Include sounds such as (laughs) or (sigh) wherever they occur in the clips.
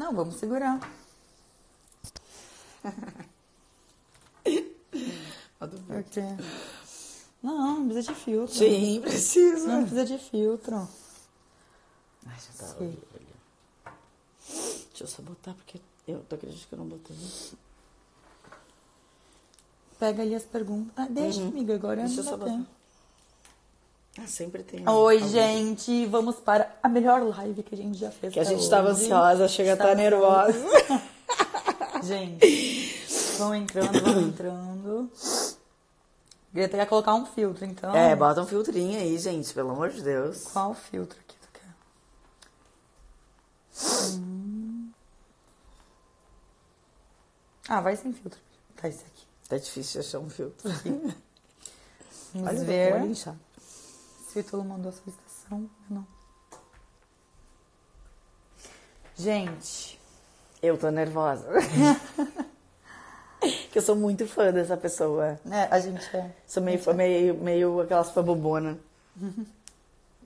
Não, vamos segurar. Não, não precisa de filtro. Sim, precisa. Não precisa de filtro. Ai, já tá. Sim. olha, olha. Deixa eu só botar, porque eu tô acreditando que eu não botei. Pega ali as perguntas. Ah, deixa, amiga, agora Uhum. Deixa não eu só botar. Ah, sempre tem. Oi, alguém. gente, vamos para a melhor live que a gente já fez. Que a gente tava hoje. ansiosa, chega a tá Tava nervosa. (laughs) Gente, vão entrando, vão entrando. Greta quer colocar um filtro, então. É, bota um filtrinho aí, gente, pelo amor de Deus. Qual filtro que tu quer? Hum. Ah, vai sem filtro. Tá, esse aqui. Tá difícil achar um filtro. (laughs) Vamos Olha, ver se o Ítalo mandou a solicitação. Não. Gente, Eu tô nervosa. (laughs) que eu sou muito fã dessa pessoa. né, a gente é. Sou meio, fã- meio, meio aquelas fã bobona.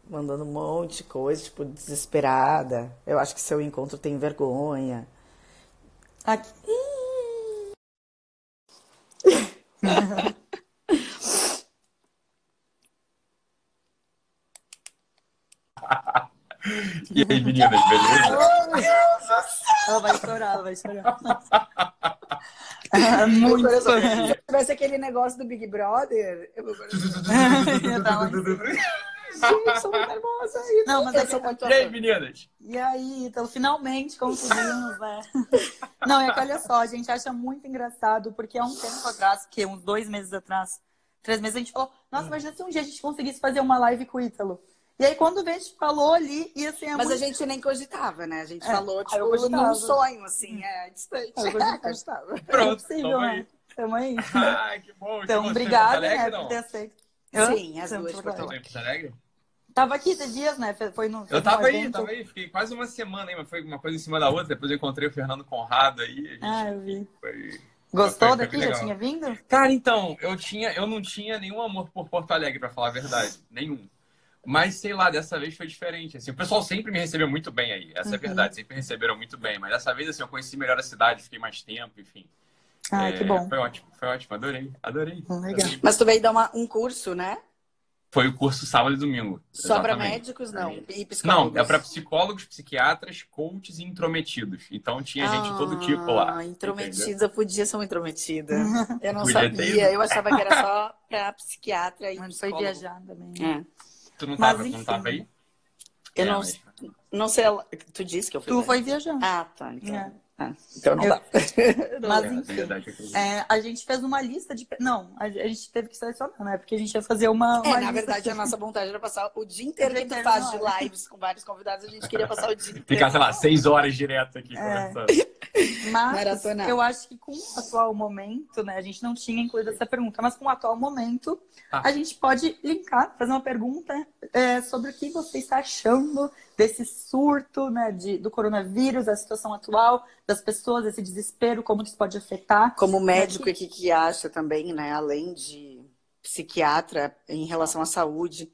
Mandando um monte de coisa, tipo, desesperada. Eu acho que seu encontro tem vergonha. Aqui. (laughs) E aí, meninas, beleza? Ela vai chorar, ela vai chorar. Ah, (laughs) Muito fã. Se tivesse aquele negócio do Big Brother, eu em cima. (laughs) Gente, sou muito nervosa. Não, mas eu é sou que- muito E aí, meninas? E aí, então, finalmente conseguimos, né? (laughs) Não, é que olha só, a gente acha muito engraçado, porque há um tempo atrás, que uns dois meses atrás, três meses, a gente falou, nossa, imagina se um dia a gente conseguisse fazer uma live com o Ítalo. E aí, quando veio, a gente falou ali, e assim, é Mas a gente nem cogitava, né? A gente É, falou, tipo, cogitava. num sonho, assim, é, distante. Eu (laughs) cogitava. É Pronto, possível, tamo né? aí. Tamo aí. (laughs) Ai, que bom. Então, que obrigada, Porto Alegre, né, por ter aceito. Sim, as duas, Porto Você em Porto Alegre? Tava aqui esses dias, né? Foi no. Eu tava aí, tava aí. Fiquei quase uma semana aí, mas foi uma coisa em cima da outra. Depois eu encontrei o Fernando Conrado aí. A gente Ah, eu vi. foi... Gostou Foi- foi daqui? Já tinha vindo? Cara, então, eu tinha, eu não tinha nenhum amor por Porto Alegre, pra falar a verdade. Nenhum. Mas, sei lá, dessa vez foi diferente. Assim, o pessoal sempre me recebeu muito bem aí. Essa é Uhum. a verdade, sempre receberam muito bem. Mas dessa vez, assim, eu conheci melhor a cidade, fiquei mais tempo, enfim. Ah, É, que bom. Foi ótimo, foi ótimo. Adorei, adorei. Hum, legal. Adorei. Mas tu veio dar uma- um curso, né? Foi o curso sábado e domingo. Só pra exatamente. médicos, não. E Não, psicólogos. é para psicólogos, psiquiatras, coaches e intrometidos. Então tinha gente de todo tipo lá. Ah, entendeu? intrometida, podia ser uma intrometida. (laughs) Eu não Podia ter sabia, ido. eu achava que era só pra psiquiatra e Mas foi psicólogo. viajar também. É. Tu não Mas, tava, tu não tava aí? Eu É, não, mas- não sei, tu disse que eu fui. Tu ver. foi viajar. Ah, tá. Então, É. ah, então não Eu- dá. (laughs) Mas (laughs) É, enfim. eu acredito. É, a gente fez uma lista de. Não, a gente teve que selecionar, né? Porque a gente ia fazer uma. É, uma na lista verdade, de- a nossa vontade era passar o dia inteiro que tu faz na de lives com vários convidados, a gente queria passar o dia inteiro. (laughs) Ficar, sei lá, seis horas direto aqui É. conversando. Mas Maratonar. eu acho que com o atual momento, né? A gente não tinha incluído essa pergunta, mas com o atual momento, Ah. a gente pode linkar, fazer uma pergunta é, sobre o que você está achando desse surto, né? De, do coronavírus, da situação atual, das pessoas, esse desespero, como isso pode afetar. Como médico, o que, que acha também, né? Além de psiquiatra, em relação à saúde.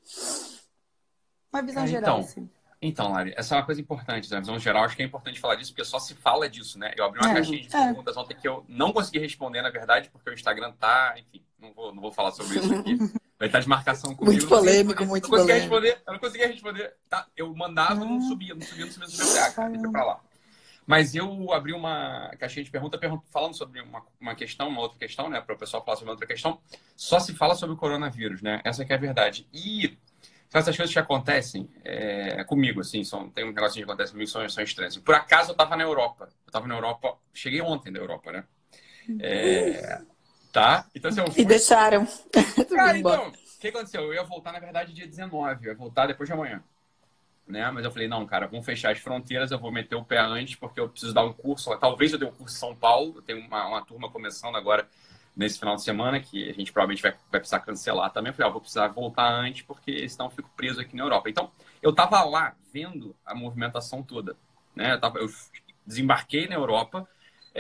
Uma visão Ah, geral, então. assim. Então, Lari, essa é uma coisa importante, na visão geral, acho que é importante falar disso, porque só se fala disso, né? Eu abri uma É, caixinha de é. perguntas ontem que eu não consegui responder, na verdade, porque o Instagram tá, enfim, não vou, não vou falar sobre isso aqui. (laughs) Vai estar de marcação comigo. Muito polêmico, muito não conseguia polêmico. responder, eu não conseguia responder. Tá, eu mandava, não subia, não subia, não subia, não subia. Ah, cara, deixa pra lá. Mas eu abri uma caixinha de perguntas pergun- falando sobre uma, uma questão, uma outra questão, né? Para o pessoal falar sobre outra questão. Só se fala sobre o coronavírus, né? Essa que é a verdade. E essas coisas que acontecem é, comigo, assim, são, tem um negocinho que acontece comigo, são, são estranhas. Por acaso eu estava na Europa. Eu estava na Europa, cheguei ontem da Europa, né? É, tá? Então, assim, eu fui, E deixaram. (laughs) Cara, então, o que aconteceu? Eu ia voltar, na verdade, dia 19. Eu ia voltar depois de amanhã. Né? Mas eu falei, não, cara, vamos fechar as fronteiras, eu vou meter o pé antes, porque eu preciso dar um curso. Talvez eu dê um curso em São Paulo. Eu tenho uma, uma turma começando agora nesse final de semana, que a gente provavelmente vai, vai precisar cancelar também. Eu falei, ah, vou precisar voltar antes, porque senão eu fico preso aqui na Europa. Então, eu tava lá vendo a movimentação toda. Né? Eu, tava, eu desembarquei na Europa,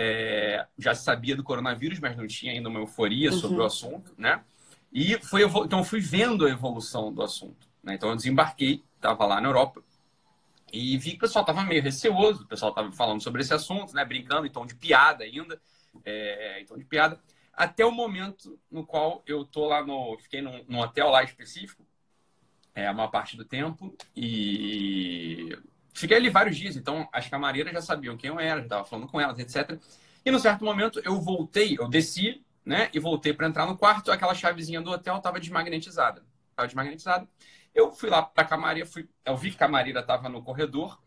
é, já sabia do coronavírus, mas não tinha ainda uma euforia sobre Uhum. o assunto, né? E foi, então fui vendo a evolução do assunto. Né? Então eu desembarquei, estava lá na Europa E vi que o pessoal tava meio receoso, o pessoal tava falando sobre esse assunto, né? Brincando em tom de piada ainda, é, em tom de piada. Até o momento no qual eu tô lá no. Fiquei num, num hotel lá específico, é, a maior parte do tempo, e fiquei ali vários dias, então as camareiras já sabiam quem eu era, já tava falando com elas, etc. E num certo momento eu voltei, eu desci, né? E voltei para entrar no quarto, aquela chavezinha do hotel tava desmagnetizada. Tava desmagnetizada. Eu fui lá para a camareira, fui, eu vi que a camareira estava no corredor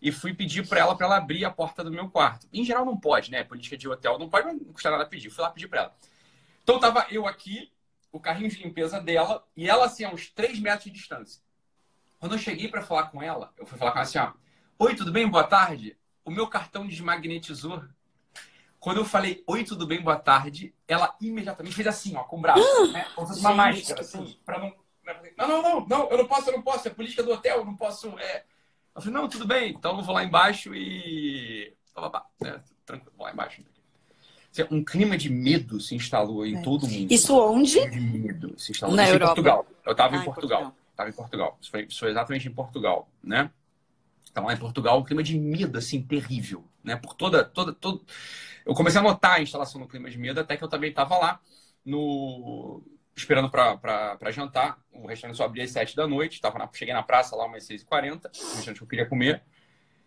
e fui pedir para ela para ela abrir a porta do meu quarto. Em geral não pode, né? Política de hotel não pode, mas não custa nada pedir. Fui lá pedir para ela. Então tava eu aqui, o carrinho de limpeza dela e ela assim a uns 3 metros de distância. Quando eu cheguei para falar com ela, eu fui falar com ela assim, ó, Oi, tudo bem? Boa tarde. O meu cartão desmagnetizou. Quando eu falei, oi, tudo bem, boa tarde, ela imediatamente fez assim, ó, com o braço, (gasps) né? Como se fosse uma máscara, assim, para não não, não, não, não, eu não posso, eu não posso, é política do hotel, eu não posso. É... Eu falei, não, tudo bem, então eu vou lá embaixo e. É, tranquilo, vou lá embaixo. Um clima de medo se instalou em é. todo mundo. Isso onde? Medo se instalou Na Europa. em Portugal. Eu estava ah, em Portugal. Estava em Portugal. Isso foi, isso foi exatamente em Portugal, né? Estava lá em Portugal, um clima de medo, assim, terrível, né? Por toda, toda, todo... Eu comecei a notar a instalação do clima de medo até que eu também estava lá no esperando para jantar. O restaurante só abria às 7 da noite. Tava na, cheguei na praça lá umas 6h40, o restaurante que eu queria comer.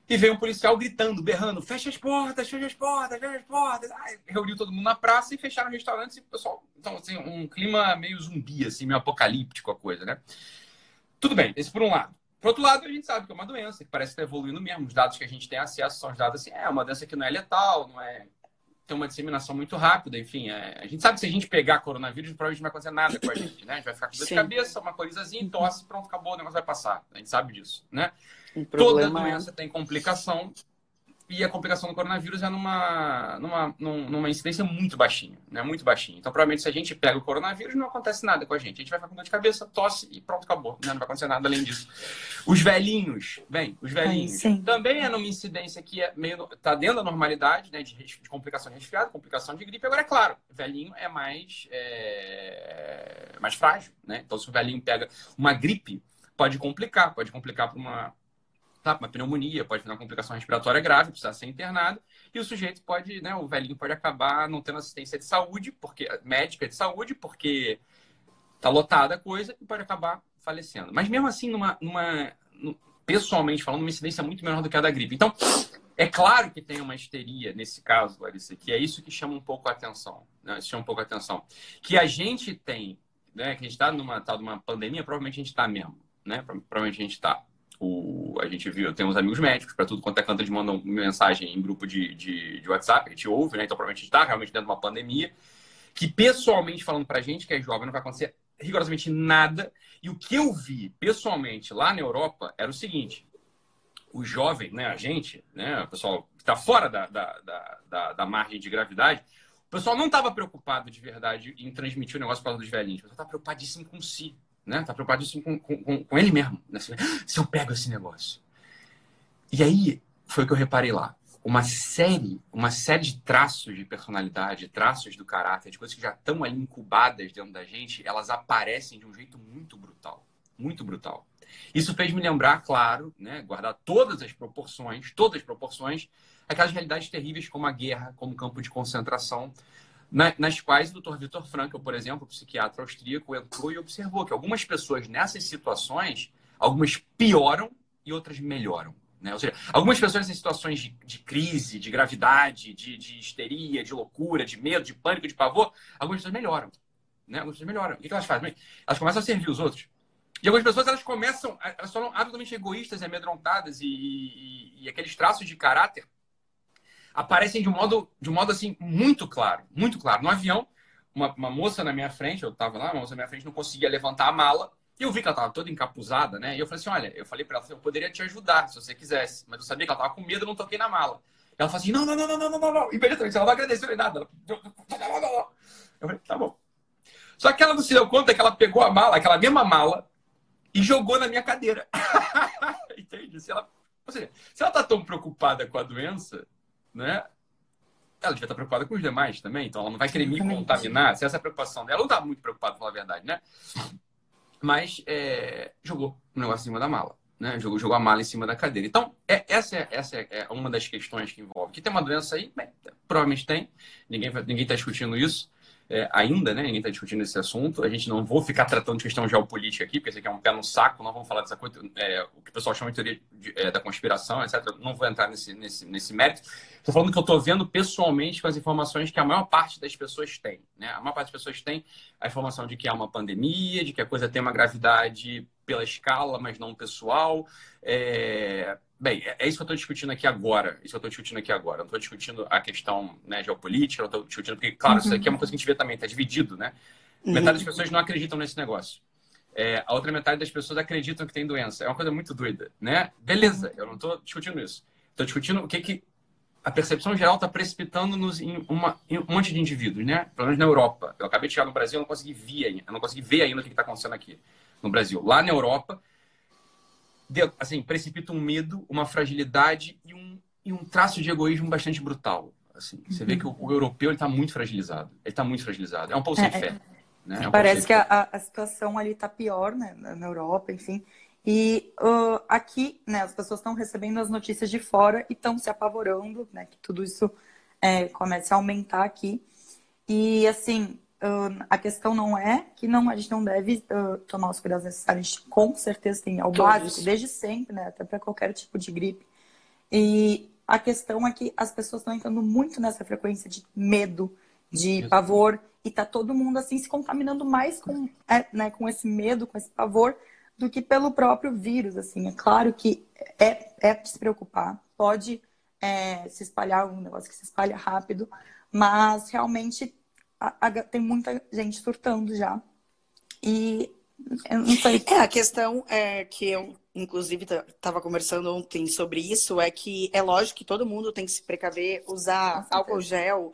E veio um policial gritando, berrando: fecha as portas, fecha as portas, fecha as portas. Aí, reuniu todo mundo na praça e fecharam o restaurante. E o pessoal, então, assim, um clima meio zumbi, assim, meio apocalíptico a coisa, né? Tudo bem, esse por um lado. Por outro lado, a gente sabe que é uma doença que parece estar evoluindo mesmo. Os dados que a gente tem acesso são os dados assim: é uma doença que não é letal, não é tem uma disseminação muito rápida, enfim. É, a gente sabe que se a gente pegar coronavírus, provavelmente não vai acontecer nada com a (clears throat) gente, né? A gente vai ficar com dor de cabeça, uma corizazinha, tosse, pronto, acabou, o negócio vai passar. A gente sabe disso, né? Toda é doença tem complicação, e a complicação do coronavírus é numa, numa, numa incidência muito baixinha, né? Muito baixinha. Então, provavelmente, se a gente pega o coronavírus, não acontece nada com a gente. A gente vai ficar com dor de cabeça, tosse e pronto, acabou. Né? Não vai acontecer nada além disso. Os velhinhos, bem, os velhinhos Ai, também é numa incidência que é meio. tá dentro da normalidade, né? De, de complicação de resfriado, complicação de gripe. Agora, é claro, velhinho é mais, é, mais frágil, né? Então, se o velhinho pega uma gripe, pode complicar, pode complicar para uma tá? Uma pneumonia, pode ter uma complicação respiratória grave, precisa ser internado, e o sujeito pode, né, o velhinho pode acabar não tendo assistência de saúde, porque médica de saúde, porque tá lotada a coisa e pode acabar falecendo. Mas mesmo assim, numa, numa pessoalmente falando, uma incidência muito menor do que a da gripe. Então, é claro que tem uma histeria nesse caso, Larissa, que é isso que chama um pouco a atenção. Né? Isso chama um pouco a atenção. Que a gente tem, né? Que a gente está numa tal de uma pandemia, provavelmente a gente está mesmo, né? Provavelmente a gente está. A gente viu, tem uns amigos médicos, para tudo quanto é canto, eles mandam mensagem em grupo de, de, de WhatsApp, a gente ouve, né? Então, provavelmente a gente está realmente dentro de uma pandemia, que pessoalmente falando para a gente, que é jovem, não vai acontecer rigorosamente nada. E o que eu vi pessoalmente lá na Europa era o seguinte: o jovem, né, a gente, né, o pessoal que está fora da, da, da, da, margem de gravidade, o pessoal não estava preocupado de verdade em transmitir o negócio para os velhinhos, o pessoal estava preocupadíssimo com si né? Tá preocupadíssimo com, com, com ele mesmo. Né? Se eu pego esse negócio. E aí foi o que eu reparei lá. Uma série, uma série de traços de personalidade, traços do caráter, de coisas que já estão ali incubadas dentro da gente, elas aparecem de um jeito muito brutal. Muito brutal. Isso fez me lembrar, claro, né, guardar todas as proporções, todas as proporções, aquelas realidades terríveis como a guerra, como campo de concentração, nas quais o Dr. Vitor Frankl, por exemplo, psiquiatra austríaco, entrou e observou que algumas pessoas nessas situações, algumas pioram e outras melhoram. Né? Ou seja, algumas pessoas em situações de, de crise, de gravidade, de, de, histeria, de loucura, de medo, de pânico, de pavor, algumas pessoas melhoram. Né? Algumas pessoas melhoram. O que elas fazem? Elas começam a servir os outros. E algumas pessoas elas começam, elas são absolutamente egoístas e amedrontadas e, e, e aqueles traços de caráter aparecem de um modo, de um modo assim, muito claro, muito claro. No avião, uma, uma moça na minha frente, eu estava lá, uma moça na minha frente não conseguia levantar a mala, e eu vi que ela estava toda encapuzada, né? E eu falei assim: olha, eu falei para ela, eu poderia te ajudar se você quisesse, mas eu sabia que ela estava com medo, eu não toquei na mala. Ela falou assim: não, não, não, não, não, não, não. Imediatamente, ela não agradeceu nem nada. Eu falei: tá bom. Só que ela não se deu conta que ela pegou a mala, aquela mesma mala, e jogou na minha cadeira. (laughs) Entende? Se ela, ou seja, se ela está tão preocupada com a doença, né? Ela devia estar preocupada com os demais também, então ela não vai querer me contaminar. Se essa é a preocupação dela, ela não está muito preocupada, falar a verdade, né? Mas é, jogou o negócio em cima da mala. né? Jogou, jogou a mala em cima da cadeira. Então, é, essa, é, essa é uma das questões que envolve. Que tem uma doença aí? Bem, provavelmente tem. Ninguém está discutindo isso é, ainda, né? Ninguém está discutindo esse assunto. A gente não vou ficar tratando de questão geopolítica aqui, porque isso aqui é um pé no saco. Não vamos falar dessa coisa, é, o que o pessoal chama de teoria de, é, da conspiração, etc. Não vou entrar nesse, nesse, nesse mérito. Estou falando que eu estou vendo pessoalmente com as informações que a maior parte das pessoas tem. Né? A maior parte das pessoas tem a informação de que há uma pandemia, de que a coisa tem uma gravidade pela escala, mas não pessoal. É, Bem, é, é isso que eu estou discutindo aqui agora. Isso que eu estou discutindo aqui agora. Não estou discutindo a questão né, geopolítica, não estou discutindo, porque, claro, uhum. isso aqui é uma coisa que a gente vê também, está dividido, né? Uhum. Metade das pessoas não acreditam nesse negócio. É, a outra metade das pessoas acreditam que tem doença. É uma coisa muito doida, né? Beleza, eu não estou discutindo isso. Estou discutindo o que, que a percepção geral está precipitando-nos em, uma, em um monte de indivíduos, né? Pelo menos na Europa. Eu acabei de chegar no Brasil, eu não ver, eu não consegui ver ainda o que está acontecendo aqui no Brasil. Lá na Europa, assim, precipita um medo, uma fragilidade e um, e um traço de egoísmo bastante brutal. Assim, você vê que o, o europeu está muito fragilizado. Ele está muito fragilizado. É um pouco sem é, fé. É. Né? É um Parece que a, a, situação ali está pior, né? Na Europa, enfim. E uh, aqui, né, as pessoas estão recebendo as notícias de fora e estão se apavorando, né? Que tudo isso é, comece a aumentar aqui. E, assim, Uh, a questão não é que não, a gente não deve uh, tomar os cuidados necessários. A gente, com certeza tem ao básico, desde sempre, né? Até para qualquer tipo de gripe. E a questão é que as pessoas estão entrando muito nessa frequência de medo, de pavor, e tá todo mundo assim se contaminando mais com, é, né, com esse medo, com esse pavor, do que pelo próprio vírus. Assim, é claro que é, é de se preocupar, pode é, se espalhar um negócio que se espalha rápido, mas realmente a, a, tem muita gente surtando já. E eu não sei. É, a questão é que eu, inclusive, estava conversando ontem sobre isso, é que é lógico que todo mundo tem que se precaver, usar álcool gel,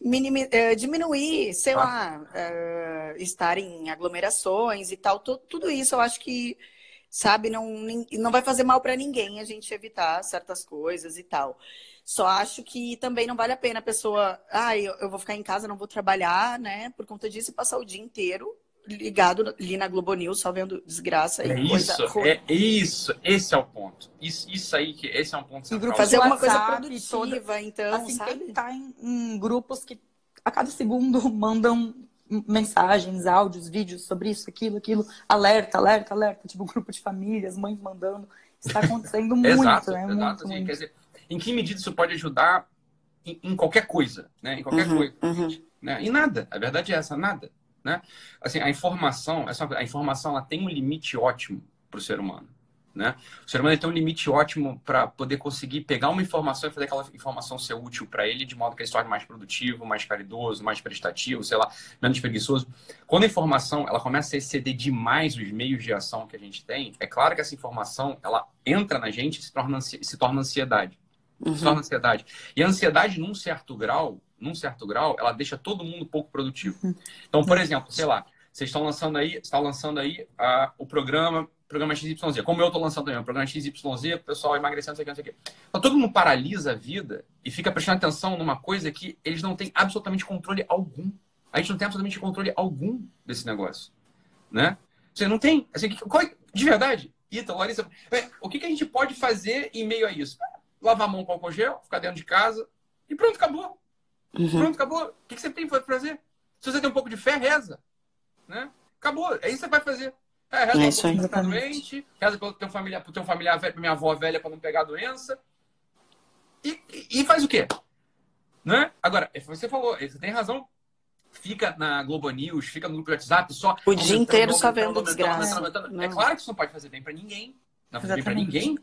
minimi, é, diminuir, sei ah. lá, é, estar em aglomerações e tal. Tudo, tudo isso eu acho que, sabe, não, não vai fazer mal para ninguém a gente evitar certas coisas e tal. Só acho que também não vale a pena a pessoa, ah, eu, eu vou ficar em casa, não vou trabalhar, né? Por conta disso, e passar o dia inteiro ligado ali na Globo News, só vendo desgraça é isso, É isso, esse é o ponto. Isso, isso aí, que esse é um ponto central. Fazer alguma coisa produtiva, toda, então, assim, sabe? Quem tá em, em grupos que a cada segundo (laughs) mandam mensagens, áudios, vídeos sobre isso, aquilo, aquilo, alerta, alerta, alerta, tipo um grupo de famílias, mães mandando. Está acontecendo (laughs) muito, exato, né? Exato, muito, assim, muito. Quer dizer, em que medida isso pode ajudar em, em qualquer coisa, né? Em qualquer uhum, coisa. Uhum. Né? E nada. A verdade é essa, nada. Né? Assim, a informação, a informação ela tem um limite ótimo para o ser humano. Né? O ser humano tem um limite ótimo para poder conseguir pegar uma informação e fazer aquela informação ser útil para ele, de modo que ele se torne mais produtivo, mais caridoso, mais prestativo, sei lá, menos preguiçoso. Quando a informação ela começa a exceder demais os meios de ação que a gente tem, é claro que essa informação ela entra na gente e se torna, se torna ansiedade. Uhum. Se torna ansiedade. E a ansiedade, num certo grau, num certo grau, ela deixa todo mundo pouco produtivo. Uhum. Então, por exemplo, sei lá, vocês estão lançando aí, está lançando aí uh, o programa, programa XYZ. Como eu estou lançando também, o programa XYZ, o pessoal emagrecendo, não sei o que, não sei o que. Então, todo mundo paralisa a vida e fica prestando atenção numa coisa que eles não têm absolutamente controle algum. A gente não tem absolutamente controle algum desse negócio, né? Você não tem, assim, é, de verdade, Ita, Larissa, o que, que a gente pode fazer em meio a isso? Lavar a mão com álcool gel, ficar dentro de casa e pronto, acabou. Uhum. Pronto, acabou. O que você tem para fazer? Se você tem um pouco de fé, reza. Né? Acabou. É isso que você vai fazer. É, reza é isso aí. Tá doente, reza pelo teu familiar, pro teu familiar velho, pra minha avó velha para não pegar a doença. E, e, e, faz o quê? Né? Agora, você falou, você tem razão. Fica na Globo News, fica no grupo de WhatsApp, só. O dia inteiro só vendo desgraça. É claro que isso não pode fazer bem para ninguém. Não faz bem para ninguém.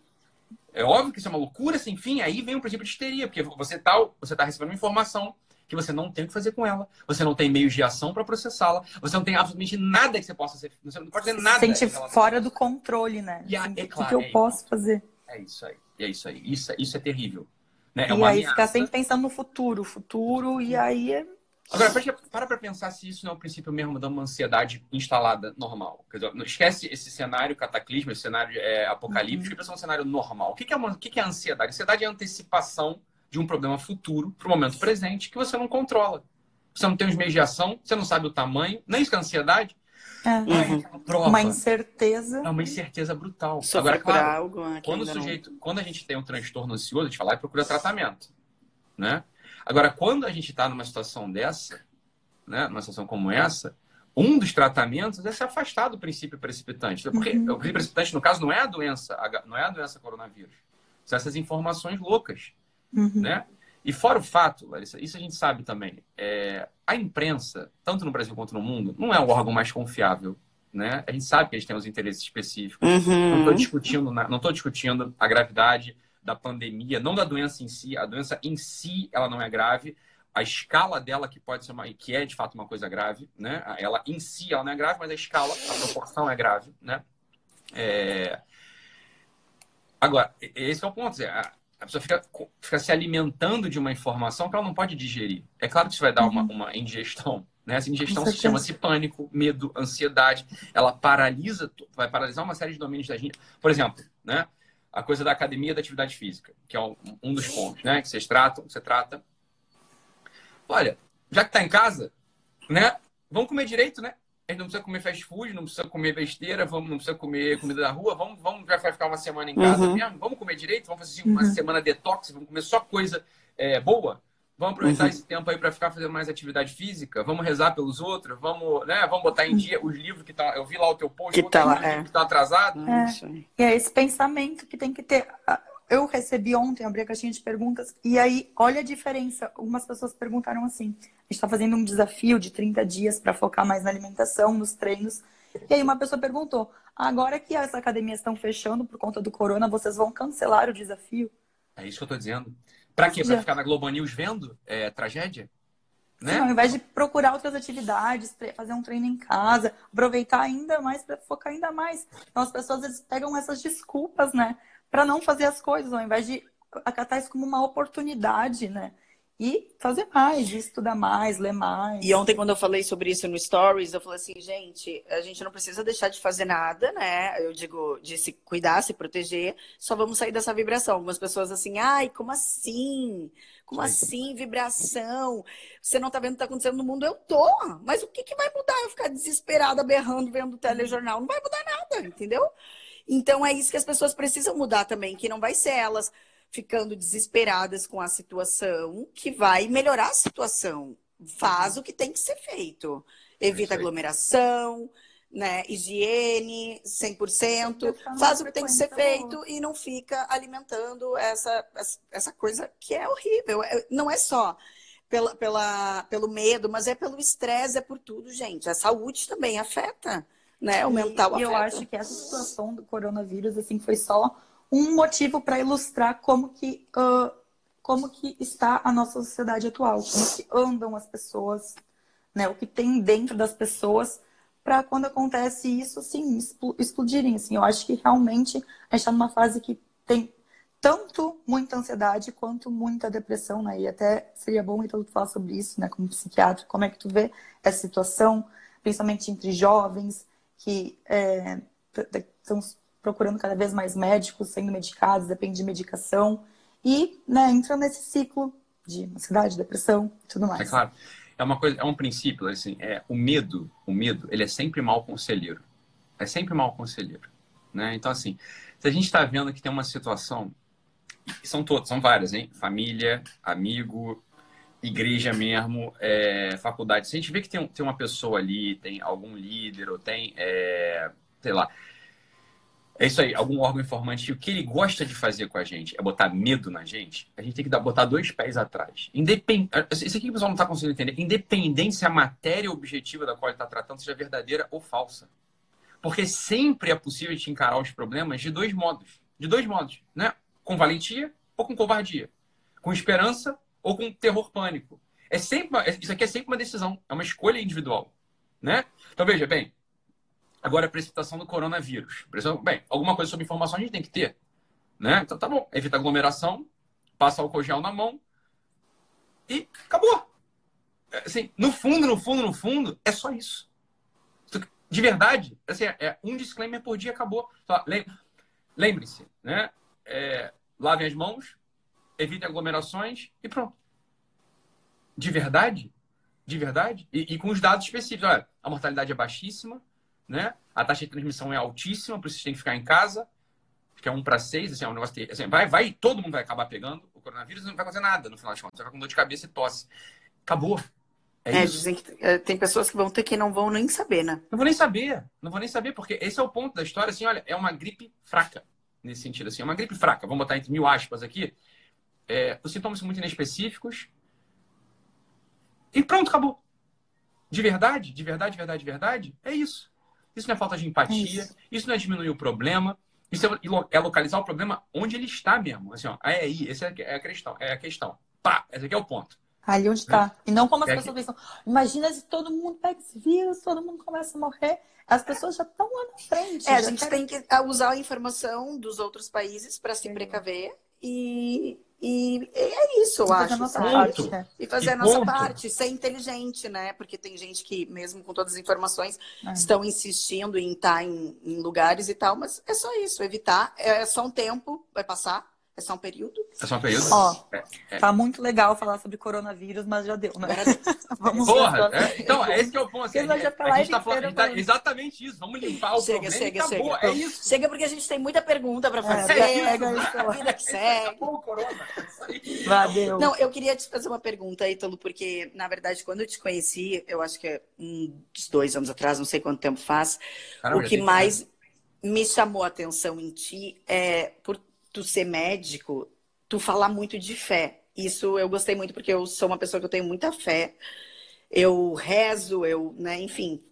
É óbvio que isso é uma loucura sem fim, aí vem o princípio de histeria, porque você está você tá recebendo uma informação que você não tem o que fazer com ela, você não tem meios de ação para processá-la, você não tem absolutamente nada que você possa ser, você não pode fazer nada. Sente fora do controle, né? E a, é claro, o que eu é posso isso. fazer? É isso aí, é isso aí, isso, isso é terrível. Né? É e aí ameaça. ficar sempre pensando no futuro, futuro, e aí é Agora, para para pensar se isso não é o princípio mesmo de uma ansiedade instalada normal. Quer dizer, não esquece esse cenário cataclismo, esse cenário é, apocalíptico, uhum. pensa um cenário normal. O que, que, é uma, o que, que é a ansiedade? A ansiedade é a antecipação de um problema futuro para o momento presente que você não controla. Você não tem os meios de ação, você não sabe o tamanho, nem isso que é ansiedade. É. Uhum. Uma incerteza. É uma incerteza brutal. Agora, claro, algo, quando, o sujeito, quando a gente tem um transtorno ansioso, a gente vai lá e procura tratamento. Né? Agora, quando a gente está numa situação dessa, né, numa situação como essa, um dos tratamentos é se afastar do princípio precipitante. Porque uhum. o princípio precipitante, no caso, não é a doença, não é a doença coronavírus. São essas informações loucas. Uhum. Né? E fora o fato, Larissa, isso a gente sabe também, é, a imprensa, tanto no Brasil quanto no mundo, não é o órgão mais confiável. Né? A gente sabe que eles têm os interesses específicos. Uhum. Não estou discutindo, não discutindo a gravidade da pandemia, não da doença em si. A doença em si, ela não é grave a escala dela que pode ser uma que é de fato uma coisa grave, né? Ela em si ela não é grave, mas a escala, a proporção é grave, né? É... Agora, esse é o ponto. A pessoa fica, fica se alimentando de uma informação que ela não pode digerir. É claro que isso vai dar uma, uhum. uma ingestão. Né? Essa ingestão se chama-se pânico, medo, ansiedade. Ela paralisa, vai paralisar uma série de domínios da gente. Por exemplo, né? A coisa da academia da atividade física, que é um, dos pontos né? que vocês tratam, você trata olha, já que tá em casa, né? Vamos comer direito, né? A gente não precisa comer fast food, não precisa comer besteira, vamos, não precisa comer comida da rua, vamos, vamos já vai ficar uma semana em casa uhum. mesmo, vamos comer direito, vamos fazer uma uhum. semana detox, vamos comer só coisa é, boa. Vamos aproveitar uhum. esse tempo aí para ficar fazendo mais atividade física, vamos rezar pelos outros, vamos, né, vamos botar em dia os livros que tá, eu vi lá o teu post, que tá lá, é. que tá atrasado. É. E é esse pensamento que tem que ter eu recebi ontem, abri a caixinha de perguntas, e aí, olha a diferença. Algumas pessoas perguntaram assim: a gente está fazendo um desafio de 30 dias para focar mais na alimentação, nos treinos. E aí, uma pessoa perguntou: agora que as academias estão fechando por conta do corona, vocês vão cancelar o desafio? É isso que eu estou dizendo. Para quê? Para ficar na Globo News vendo é, tragédia? Né? Sim, ao invés de procurar outras atividades, fazer um treino em casa, aproveitar ainda mais para focar ainda mais. Então as pessoas eles pegam essas desculpas, né? para não fazer as coisas, ao invés de acatar isso como uma oportunidade, né? E fazer mais, estudar mais, ler mais. E ontem, quando eu falei sobre isso no Stories, eu falei assim, gente, a gente não precisa deixar de fazer nada, né? Eu digo, de se cuidar, se proteger, só vamos sair dessa vibração. Algumas pessoas assim, ai, como assim? Como assim, vibração? Você não tá vendo o que tá acontecendo no mundo? Eu tô. Mas o que, que vai mudar? Eu ficar desesperada, berrando, vendo o telejornal? Não vai mudar nada, entendeu? Então é isso que as pessoas precisam mudar também, que não vai ser elas ficando desesperadas com a situação que vai melhorar a situação. Faz o que tem que ser feito. Evita aglomeração, né, higiene 100%, faz o que tem que ser feito e não fica alimentando essa, essa coisa que é horrível. É, não é só pela, pela, pelo medo, mas é pelo estresse, é por tudo, gente. A saúde também afeta né? O mental e, eu acho que essa situação do coronavírus assim foi só um motivo para ilustrar como que uh, como que está a nossa sociedade atual, como que andam as pessoas, né? O que tem dentro das pessoas para quando acontece isso, sim, explodirem. Assim, eu acho que realmente a gente está numa fase que tem tanto muita ansiedade quanto muita depressão, né? E até seria bom então falar sobre isso, né? Como psiquiatra, como é que tu vê essa situação, principalmente entre jovens, que é, procurando cada vez mais médicos, sendo medicados, depende de medicação, e né, entra nesse ciclo de ansiedade, depressão e tudo mais. É claro. É uma coisa, é um princípio, assim, é, o medo, o medo, ele é sempre mal conselheiro. É sempre mal conselheiro. Né? Então, assim, se a gente está vendo que tem uma situação, são todas, são várias, hein? Família, amigo, igreja mesmo, é, faculdade. Se a gente vê que tem, tem uma pessoa ali, tem algum líder, ou tem, é, sei lá, é isso aí, algum órgão informante, o que ele gosta de fazer com a gente é botar medo na gente, a gente tem que botar dois pés atrás. Independ... Isso aqui o pessoal não está conseguindo entender. Independente se a matéria objetiva da qual ele está tratando seja verdadeira ou falsa. Porque sempre é possível te encarar os problemas de dois modos. De dois modos, né? Com valentia ou com covardia. Com esperança ou com terror pânico. É sempre uma, isso aqui é sempre uma decisão, é uma escolha individual, né? Então veja bem, agora a precipitação do coronavírus. Bem, alguma coisa sobre informação a gente tem que ter, né? Então tá bom, evita aglomeração, passa álcool gel na mão e acabou. É, assim, no fundo, no fundo, no fundo, é só isso. De verdade, assim, é um disclaimer por dia acabou. Lembre-se, né? É, lavem as mãos, evite aglomerações e pronto. De verdade? De verdade? E, e com os dados específicos. Olha, a mortalidade é baixíssima, né? A taxa de transmissão é altíssima, por isso tem que ficar em casa, que é um para seis, assim, é um negócio que, assim, vai, vai, todo mundo vai acabar pegando o coronavírus, não vai fazer nada no final de contas, você vai com dor de cabeça e tosse. Acabou. É, é dizem que é, tem pessoas que vão ter que não vão nem saber, né? Não vou nem saber, não vou nem saber, porque esse é o ponto da história, assim, olha, é uma gripe fraca, nesse sentido, assim, é uma gripe fraca, vamos botar entre mil aspas aqui, é, os sintomas são muito inespecíficos, e pronto, acabou. De verdade, de verdade, de verdade, de verdade, é isso. Isso não é falta de empatia, isso, isso não é diminuir o problema, isso é, é, localizar o problema onde ele está mesmo. Assim, ó, é aí, essa é a questão. É a questão. Pá, esse aqui é o ponto. Ali onde está. E não como as é pessoas pensam. Imagina se todo mundo pega esse vírus, todo mundo começa a morrer. As pessoas já estão lá na frente. É, a gente tem que usar a informação dos outros países para se precaver e, e é isso, eu acho. Nossa parte, né? E fazer e a nossa ponto. parte, ser inteligente, né? Porque tem gente que, mesmo com todas as informações, é. estão insistindo em estar em, em lugares e tal, mas é só isso, evitar. É só um tempo, vai passar é só um período? É só um período? Ó, é, é. tá muito legal falar sobre coronavírus, mas já deu, né? (laughs) Vamos Porra, é, então, é esse que é o ponto. Assim, a, gente, a gente tá falando, tá, exatamente isso. Vamos limpar o chega, problema chega, chega. É isso. Chega porque a gente tem muita pergunta para é, fazer. É, isso. A vida que segue. Acabou o corona. Valeu. Não, eu queria te fazer uma pergunta, Ítalo, porque, na verdade, quando eu te conheci, eu acho que é uns dois anos atrás, não sei quanto tempo faz, Caramba, o que mais me chamou a atenção em ti é por tu ser médico, tu falar muito de fé. Isso eu gostei muito porque eu sou uma pessoa que eu tenho muita fé. Eu rezo, eu, né, enfim,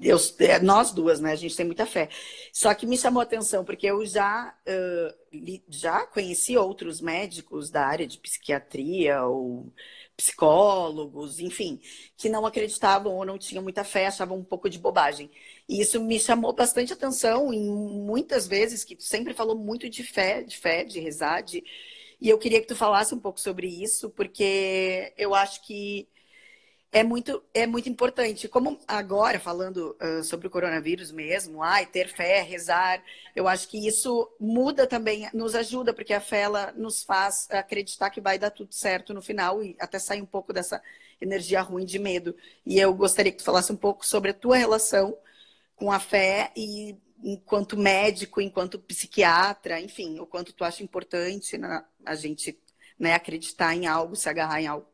eu, é, nós duas, né? A gente tem muita fé. Só que me chamou a atenção porque eu já, uh, já conheci outros médicos da área de psiquiatria ou psicólogos, enfim, que não acreditavam ou não tinham muita fé, achavam um pouco de bobagem. E isso me chamou bastante atenção em muitas vezes que tu sempre falou muito de fé, de fé, de rezar, de... e eu queria que tu falasse um pouco sobre isso, porque eu acho que é muito, é muito importante. Como agora, falando uh, sobre o coronavírus mesmo, ai, ter fé, rezar, eu acho que isso muda também, nos ajuda, porque a fé ela nos faz acreditar que vai dar tudo certo no final e até sair um pouco dessa energia ruim de medo. E eu gostaria que tu falasse um pouco sobre a tua relação com a fé e enquanto médico, enquanto psiquiatra, enfim, o quanto tu acha importante né, a gente né, acreditar em algo, se agarrar em algo.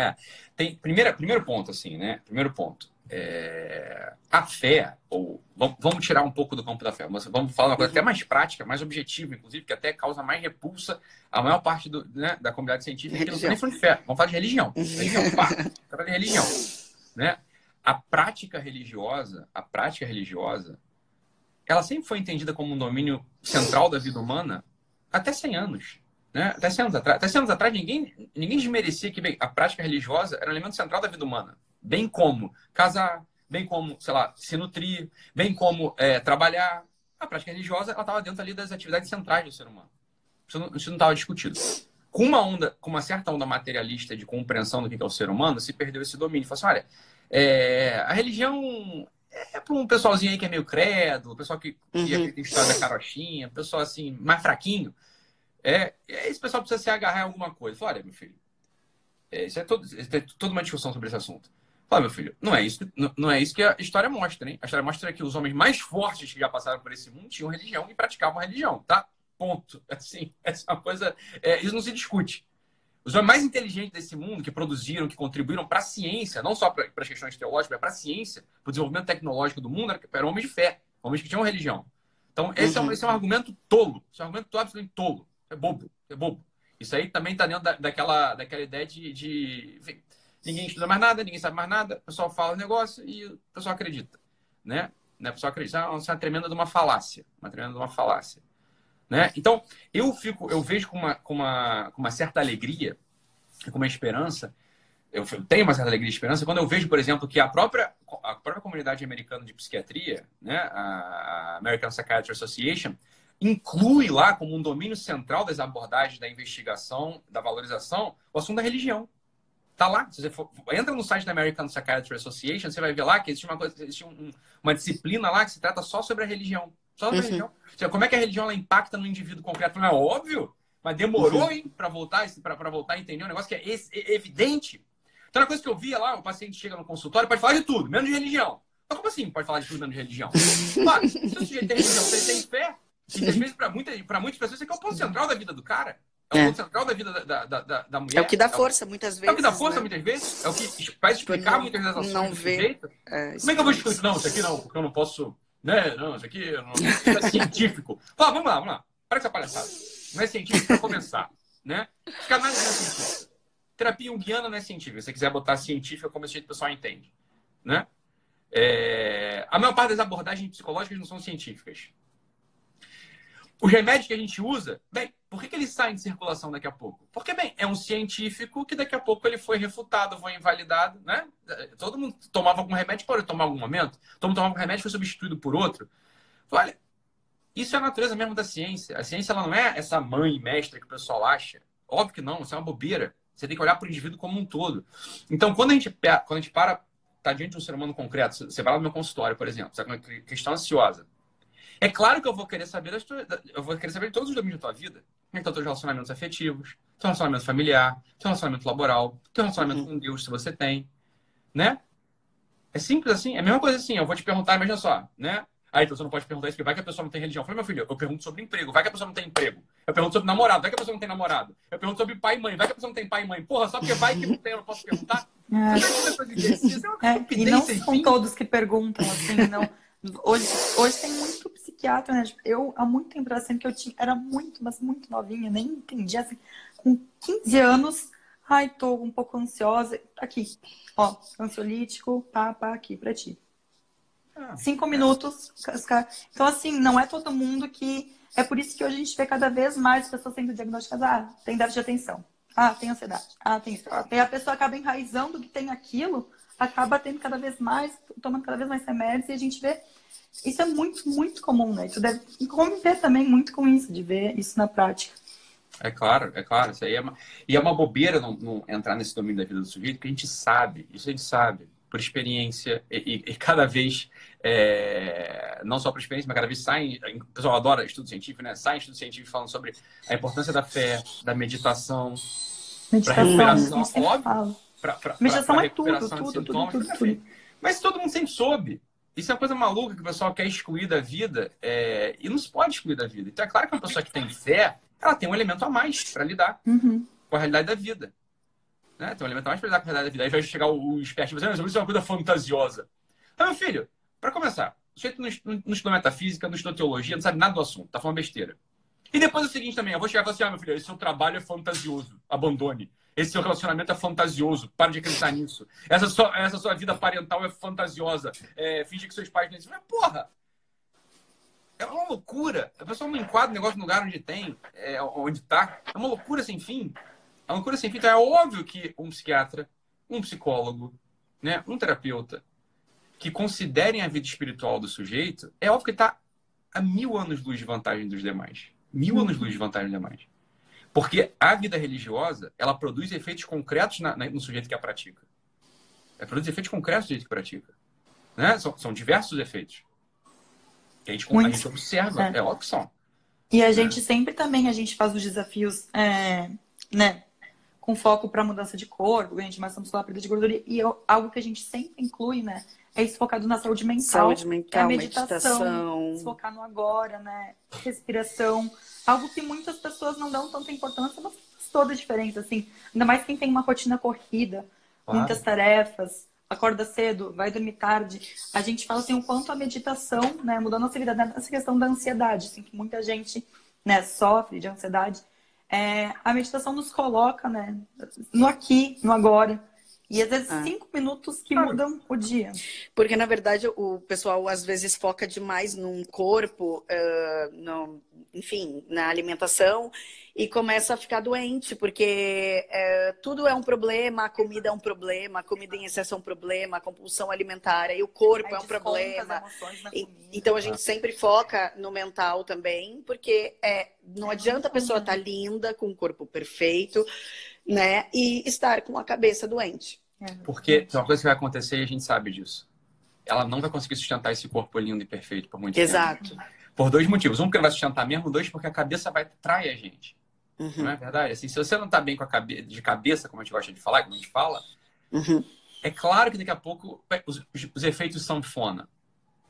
É, tem primeira, primeiro ponto assim, né? Primeiro ponto. É, a fé, ou vamos tirar um pouco do campo da fé, mas vamos falar uma coisa até mais prática, mais objetiva, inclusive, que até causa mais repulsa a maior parte do, né, da comunidade científica que não nem falando de fé. Vamos falar de religião. Religião, pá, falar de religião. Né? A prática religiosa, a prática religiosa, ela sempre foi entendida como um domínio central da vida humana até 100 anos. Né? Até 100 anos atrás, até 100 anos atrás ninguém, ninguém desmerecia que bem, a prática religiosa era um elemento central da vida humana. Bem como casar, bem como, sei lá, se nutrir, bem como é, trabalhar. A prática religiosa estava dentro ali das atividades centrais do ser humano. Isso não estava discutido. Com uma onda, com uma certa onda materialista de compreensão do que é o ser humano, se perdeu esse domínio. Falou assim, olha, é, a religião é para um pessoalzinho aí que é meio credo, o pessoal que, que uhum. acredita em história da carochinha, pessoal assim, mais fraquinho. É, é, esse pessoal precisa se agarrar em alguma coisa. Fala, olha, meu filho, é, isso é, todo, isso é toda uma discussão sobre esse assunto. Fala, meu filho, não é, isso, não, não, é isso que a história mostra, hein? A história mostra que os homens mais fortes que já passaram por esse mundo tinham religião e praticavam religião, tá? Ponto. (laughs) Assim, essa é uma coisa. É, isso não se discute. Os homens mais inteligentes desse mundo, que produziram, que contribuíram para a ciência, não só para as questões teológicas, mas para a ciência, para o desenvolvimento tecnológico do mundo, eram homens de fé, homens que tinham religião. Então, esse, uhum. é, um, esse é um argumento tolo. Esse é um argumento absolutamente tolo. É bobo, é bobo. Isso aí também está dentro da, daquela, daquela ideia de, de enfim, ninguém estuda mais nada, ninguém sabe mais nada, o pessoal fala o negócio e o pessoal acredita, né? né? O pessoal acredita, é uma tremenda de uma falácia, uma tremenda de uma falácia, né? Então, eu fico, eu vejo com uma, com uma, com uma certa alegria, com uma esperança, eu tenho uma certa alegria e esperança quando eu vejo, por exemplo, que a própria, a própria comunidade americana de psiquiatria, né, a American Psychiatry Association, inclui lá como um domínio central das abordagens da investigação, da valorização, o assunto da religião. Tá lá. Se você for, entra no site da American Psychiatry Association, você vai ver lá que existe uma, coisa, existe um, uma disciplina lá que se trata só sobre a religião. Só sobre uhum. a religião. Seja, como é que a religião ela impacta no indivíduo concreto? Não é óbvio, mas demorou, uhum. hein, para voltar, para voltar a entender um negócio que é, evidente. Então, a coisa que eu via lá, o paciente chega no consultório pode falar de tudo, menos de religião. Mas como assim pode falar de tudo menos religião? (laughs) Claro, se o sujeito tem religião, se ele tem fé, e às vezes, para muita, muitas pessoas, isso aqui é o ponto central da vida do cara. É o É. ponto central da vida da, da, da, da mulher. É o que dá força muitas vezes. É o que dá força né? muitas vezes. É o que faz explicar Não- muitas das ações não vê. É, Como é que eu vou explicar? Não, isso aqui não, porque eu não posso. Né? Não, isso aqui não, isso é científico. (laughs) Fala, vamos lá, vamos lá. Para com essa palhaçada. Não é científico para começar. Né? Psicanálise não é científica. Terapia junguiana não é científica. Se você quiser botar científica, como esse jeito o pessoal entende. Né? É, A maior parte das abordagens psicológicas não são científicas. Os remédios que a gente usa, bem, por que, que eles saem de circulação daqui a pouco? Porque, bem, é um científico que daqui a pouco ele foi refutado, foi invalidado, né? Todo mundo tomava algum remédio, pode tomar algum momento. Todo mundo tomava um remédio foi substituído por outro. Olha, isso é a natureza mesmo da ciência. A ciência ela não é essa mãe mestra que o pessoal acha. Óbvio que não, isso é uma bobeira. Você tem que olhar para o indivíduo como um todo. Então, quando a gente, quando a gente para, tá diante de um ser humano concreto, você vai lá no meu consultório, por exemplo, você tá com uma questão ansiosa. É claro que eu vou querer saber das tuas, eu vou querer saber de todos os domínios da tua vida. Como é que estão teus relacionamentos afetivos, teu relacionamento familiar, teu relacionamento laboral, teu relacionamento com Deus, se você tem, né? É simples assim, é a mesma coisa assim, eu vou te perguntar, imagina só, né? Aí então você não pode perguntar isso, porque vai que a pessoa não tem religião. Eu falei, meu filho, eu pergunto sobre emprego, vai que a pessoa não tem emprego. Eu pergunto sobre namorado, vai que a pessoa não tem namorado. Eu pergunto sobre pai e mãe, vai que a pessoa não tem pai e mãe. Porra, só porque vai que não tem, eu não posso perguntar? É. É é uma É, e não são todos que perguntam, assim, não. Hoje, hoje tem muito psiquiatra, né? Tipo, Eu, há muito tempo, assim, que eu tinha, era muito, mas muito novinha, nem entendia, assim, com 15 anos, ai, tô um pouco ansiosa, aqui, ó, ansiolítico, pá, pá, aqui, pra ti. Ah, Cinco minutos, os caras- então, assim, não é todo mundo que, é por isso que hoje a gente vê cada vez mais pessoas sendo diagnosticadas, ah, tem déficit de atenção, ah, tem ansiedade, ah, tem isso. E a pessoa acaba enraizando que tem aquilo, acaba tendo cada vez mais, tomando cada vez mais remédios, e a gente vê. Isso é muito, muito comum, né? E tu deve conviver também muito com isso, de ver isso na prática. É claro, é claro. Isso aí é uma... E é uma bobeira não, não entrar nesse domínio da vida do sujeito, porque a gente sabe, isso a gente sabe, por experiência, e, e- e cada vez, é, não só por experiência, mas cada vez saem, o pessoal adora estudo científico, né? Saem estudos científicos falando sobre a importância da fé, da meditação, Meditação, recuperação, óbvio. para pra, Meditação pra é tudo, tudo, tudo, sintomas. tudo, perfeito. Mas todo mundo sempre soube. Isso é uma coisa maluca que o pessoal quer excluir da vida é, e não se pode excluir da vida. Então é claro que uma pessoa que tem fé, ela tem um elemento a mais para lidar Uhum. com a realidade da vida. Né? Tem um elemento a mais para lidar com a realidade da vida. Aí vai chegar o, esperto e vai dizer, "Ah, mas isso é uma coisa fantasiosa. Ah, meu filho, para começar, o sujeito não estudou, não estudou metafísica, não estudou teologia, não sabe nada do assunto, tá falando besteira. E depois é o seguinte também, eu vou chegar e falar assim, ah, meu filho, esse seu trabalho é fantasioso, abandone. Esse seu relacionamento é fantasioso, para de acreditar nisso. Essa sua, essa sua vida parental é fantasiosa. É, finge que seus pais não existem. Mas, porra, é uma loucura. A pessoa não enquadra o negócio no lugar onde tem, é, onde tá. É uma loucura sem fim. É uma loucura sem fim. Então é óbvio que um psiquiatra, um psicólogo, né, um terapeuta, que considerem a vida espiritual do sujeito, é óbvio que está a mil anos luz de vantagem dos demais. Mil anos luz de vantagem dos demais. Porque a vida religiosa, ela produz efeitos concretos na- na- no sujeito que a pratica. Ela produz efeitos concretos no sujeito que pratica. Né? São, são diversos efeitos. Que a gente, a gente observa. É. É. óbvio que são. E a gente sempre também, a gente faz os desafios, é, né, com foco para mudança de corpo, ganho de massa muscular, perda de gordura. E eu- algo que a gente sempre inclui, né, é isso focado na saúde mental. Saúde é a mental, meditação, meditação. se focar no agora, né, respiração. Algo que muitas pessoas não dão tanta importância, mas faz toda a diferença, assim. Ainda mais quem tem uma rotina corrida, Claro. muitas tarefas, acorda cedo, vai dormir tarde. A gente fala assim o quanto a meditação, né, mudou a nossa vida nessa questão da ansiedade, assim, que muita gente, né, sofre de ansiedade. É, a meditação nos coloca, né, no aqui, no agora. E às vezes Ah. cinco minutos que Claro. mudam o dia. Porque, na verdade, o pessoal às vezes foca demais num corpo, eh, no- enfim, na alimentação, e começa a ficar doente, porque eh, tudo é um problema, a comida é um problema, a comida em excesso é um problema, a compulsão alimentar, e o corpo Aí é um problema. E-. Então a gente sempre foca no mental também, porque é, não adianta a pessoa estar linda, com o corpo perfeito, né? E estar com a cabeça doente. É. Porque tem uma coisa que vai acontecer e a gente sabe disso. Ela não vai conseguir sustentar esse corpo lindo e perfeito por muito tempo. Exato. Por dois motivos. Um, porque ela vai sustentar mesmo. Dois, porque a cabeça vai trair a gente. Uhum, Não é verdade? Assim, se você não tá bem com a cabe... de cabeça, como a gente gosta de falar, como a gente fala, uhum. É claro que daqui a pouco os, os efeitos sanfona,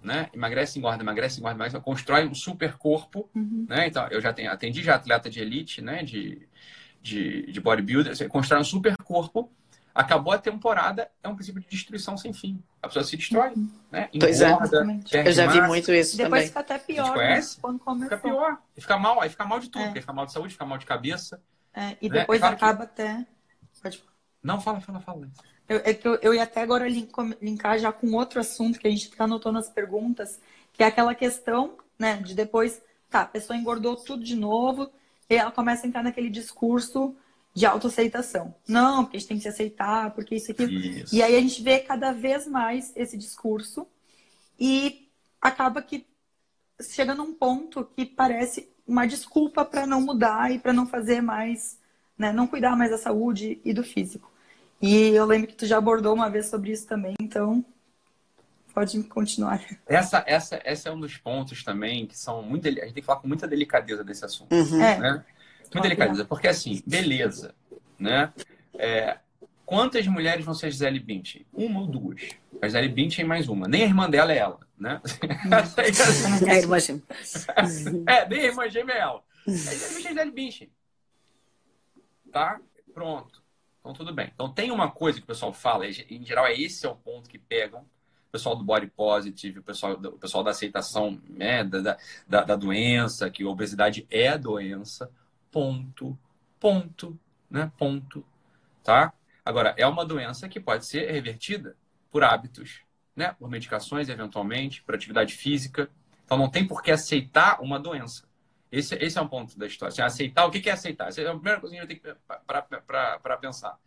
né? Emagrece, engorda, emagrece, engorda, emagrece, constrói um super corpo, uhum. né? Então, eu já tenho, atendi já atleta de elite, né? De, de, de bodybuilder, você constrói um super corpo, acabou a temporada, é um princípio de destruição sem fim. A pessoa se destrói, né? Pois é. Eu já vi muito isso Depois também. fica até pior, né? quando começou. Fica pior. E fica mal, aí fica mal de tudo, é. porque fica mal de saúde, fica mal de cabeça. É, e né? depois né? acaba que... até... Pode... Não, fala, fala, fala. Eu, é que eu, eu ia até agora linkar já com outro assunto que a gente anotando nas perguntas, que é aquela questão, né, de depois, tá, a pessoa engordou tudo de novo, e ela começa a entrar naquele discurso de autoaceitação. Não, porque a gente tem que se aceitar, porque isso aqui. Isso. E aí a gente vê cada vez mais esse discurso e acaba que chega num ponto que parece uma desculpa para não mudar e para não fazer mais, né, não cuidar mais da saúde e do físico. E eu lembro que tu já abordou uma vez sobre isso também, então pode continuar. Essa, essa, essa é um dos pontos também que são muito. A gente tem que falar com muita delicadeza desse assunto. Uhum. Né? Muita delicadeza, porque assim, beleza, né? É, quantas mulheres vão ser a Gisele Bündchen? Uma ou duas. A Gisele Bündchen mais uma. Nem a irmã dela é ela, né? é (laughs) a irmã gêmea. É, nem a irmã gêmea é ela. A Gisele Bündchen. Tá? Pronto. Então, tudo bem. Então, tem uma coisa que o pessoal fala, em geral, é esse é o ponto que pegam o pessoal do body positive, o pessoal, o pessoal da aceitação né, da, da, da doença, que a obesidade é doença, ponto, ponto, né, ponto, tá? Agora, é uma doença que pode ser revertida por hábitos, né, por medicações, eventualmente, por atividade física. Então, não tem por que aceitar uma doença. Esse, esse é um ponto da história. Assim, aceitar, o que é aceitar? Essa é a primeira coisa que a gente tem para pensar.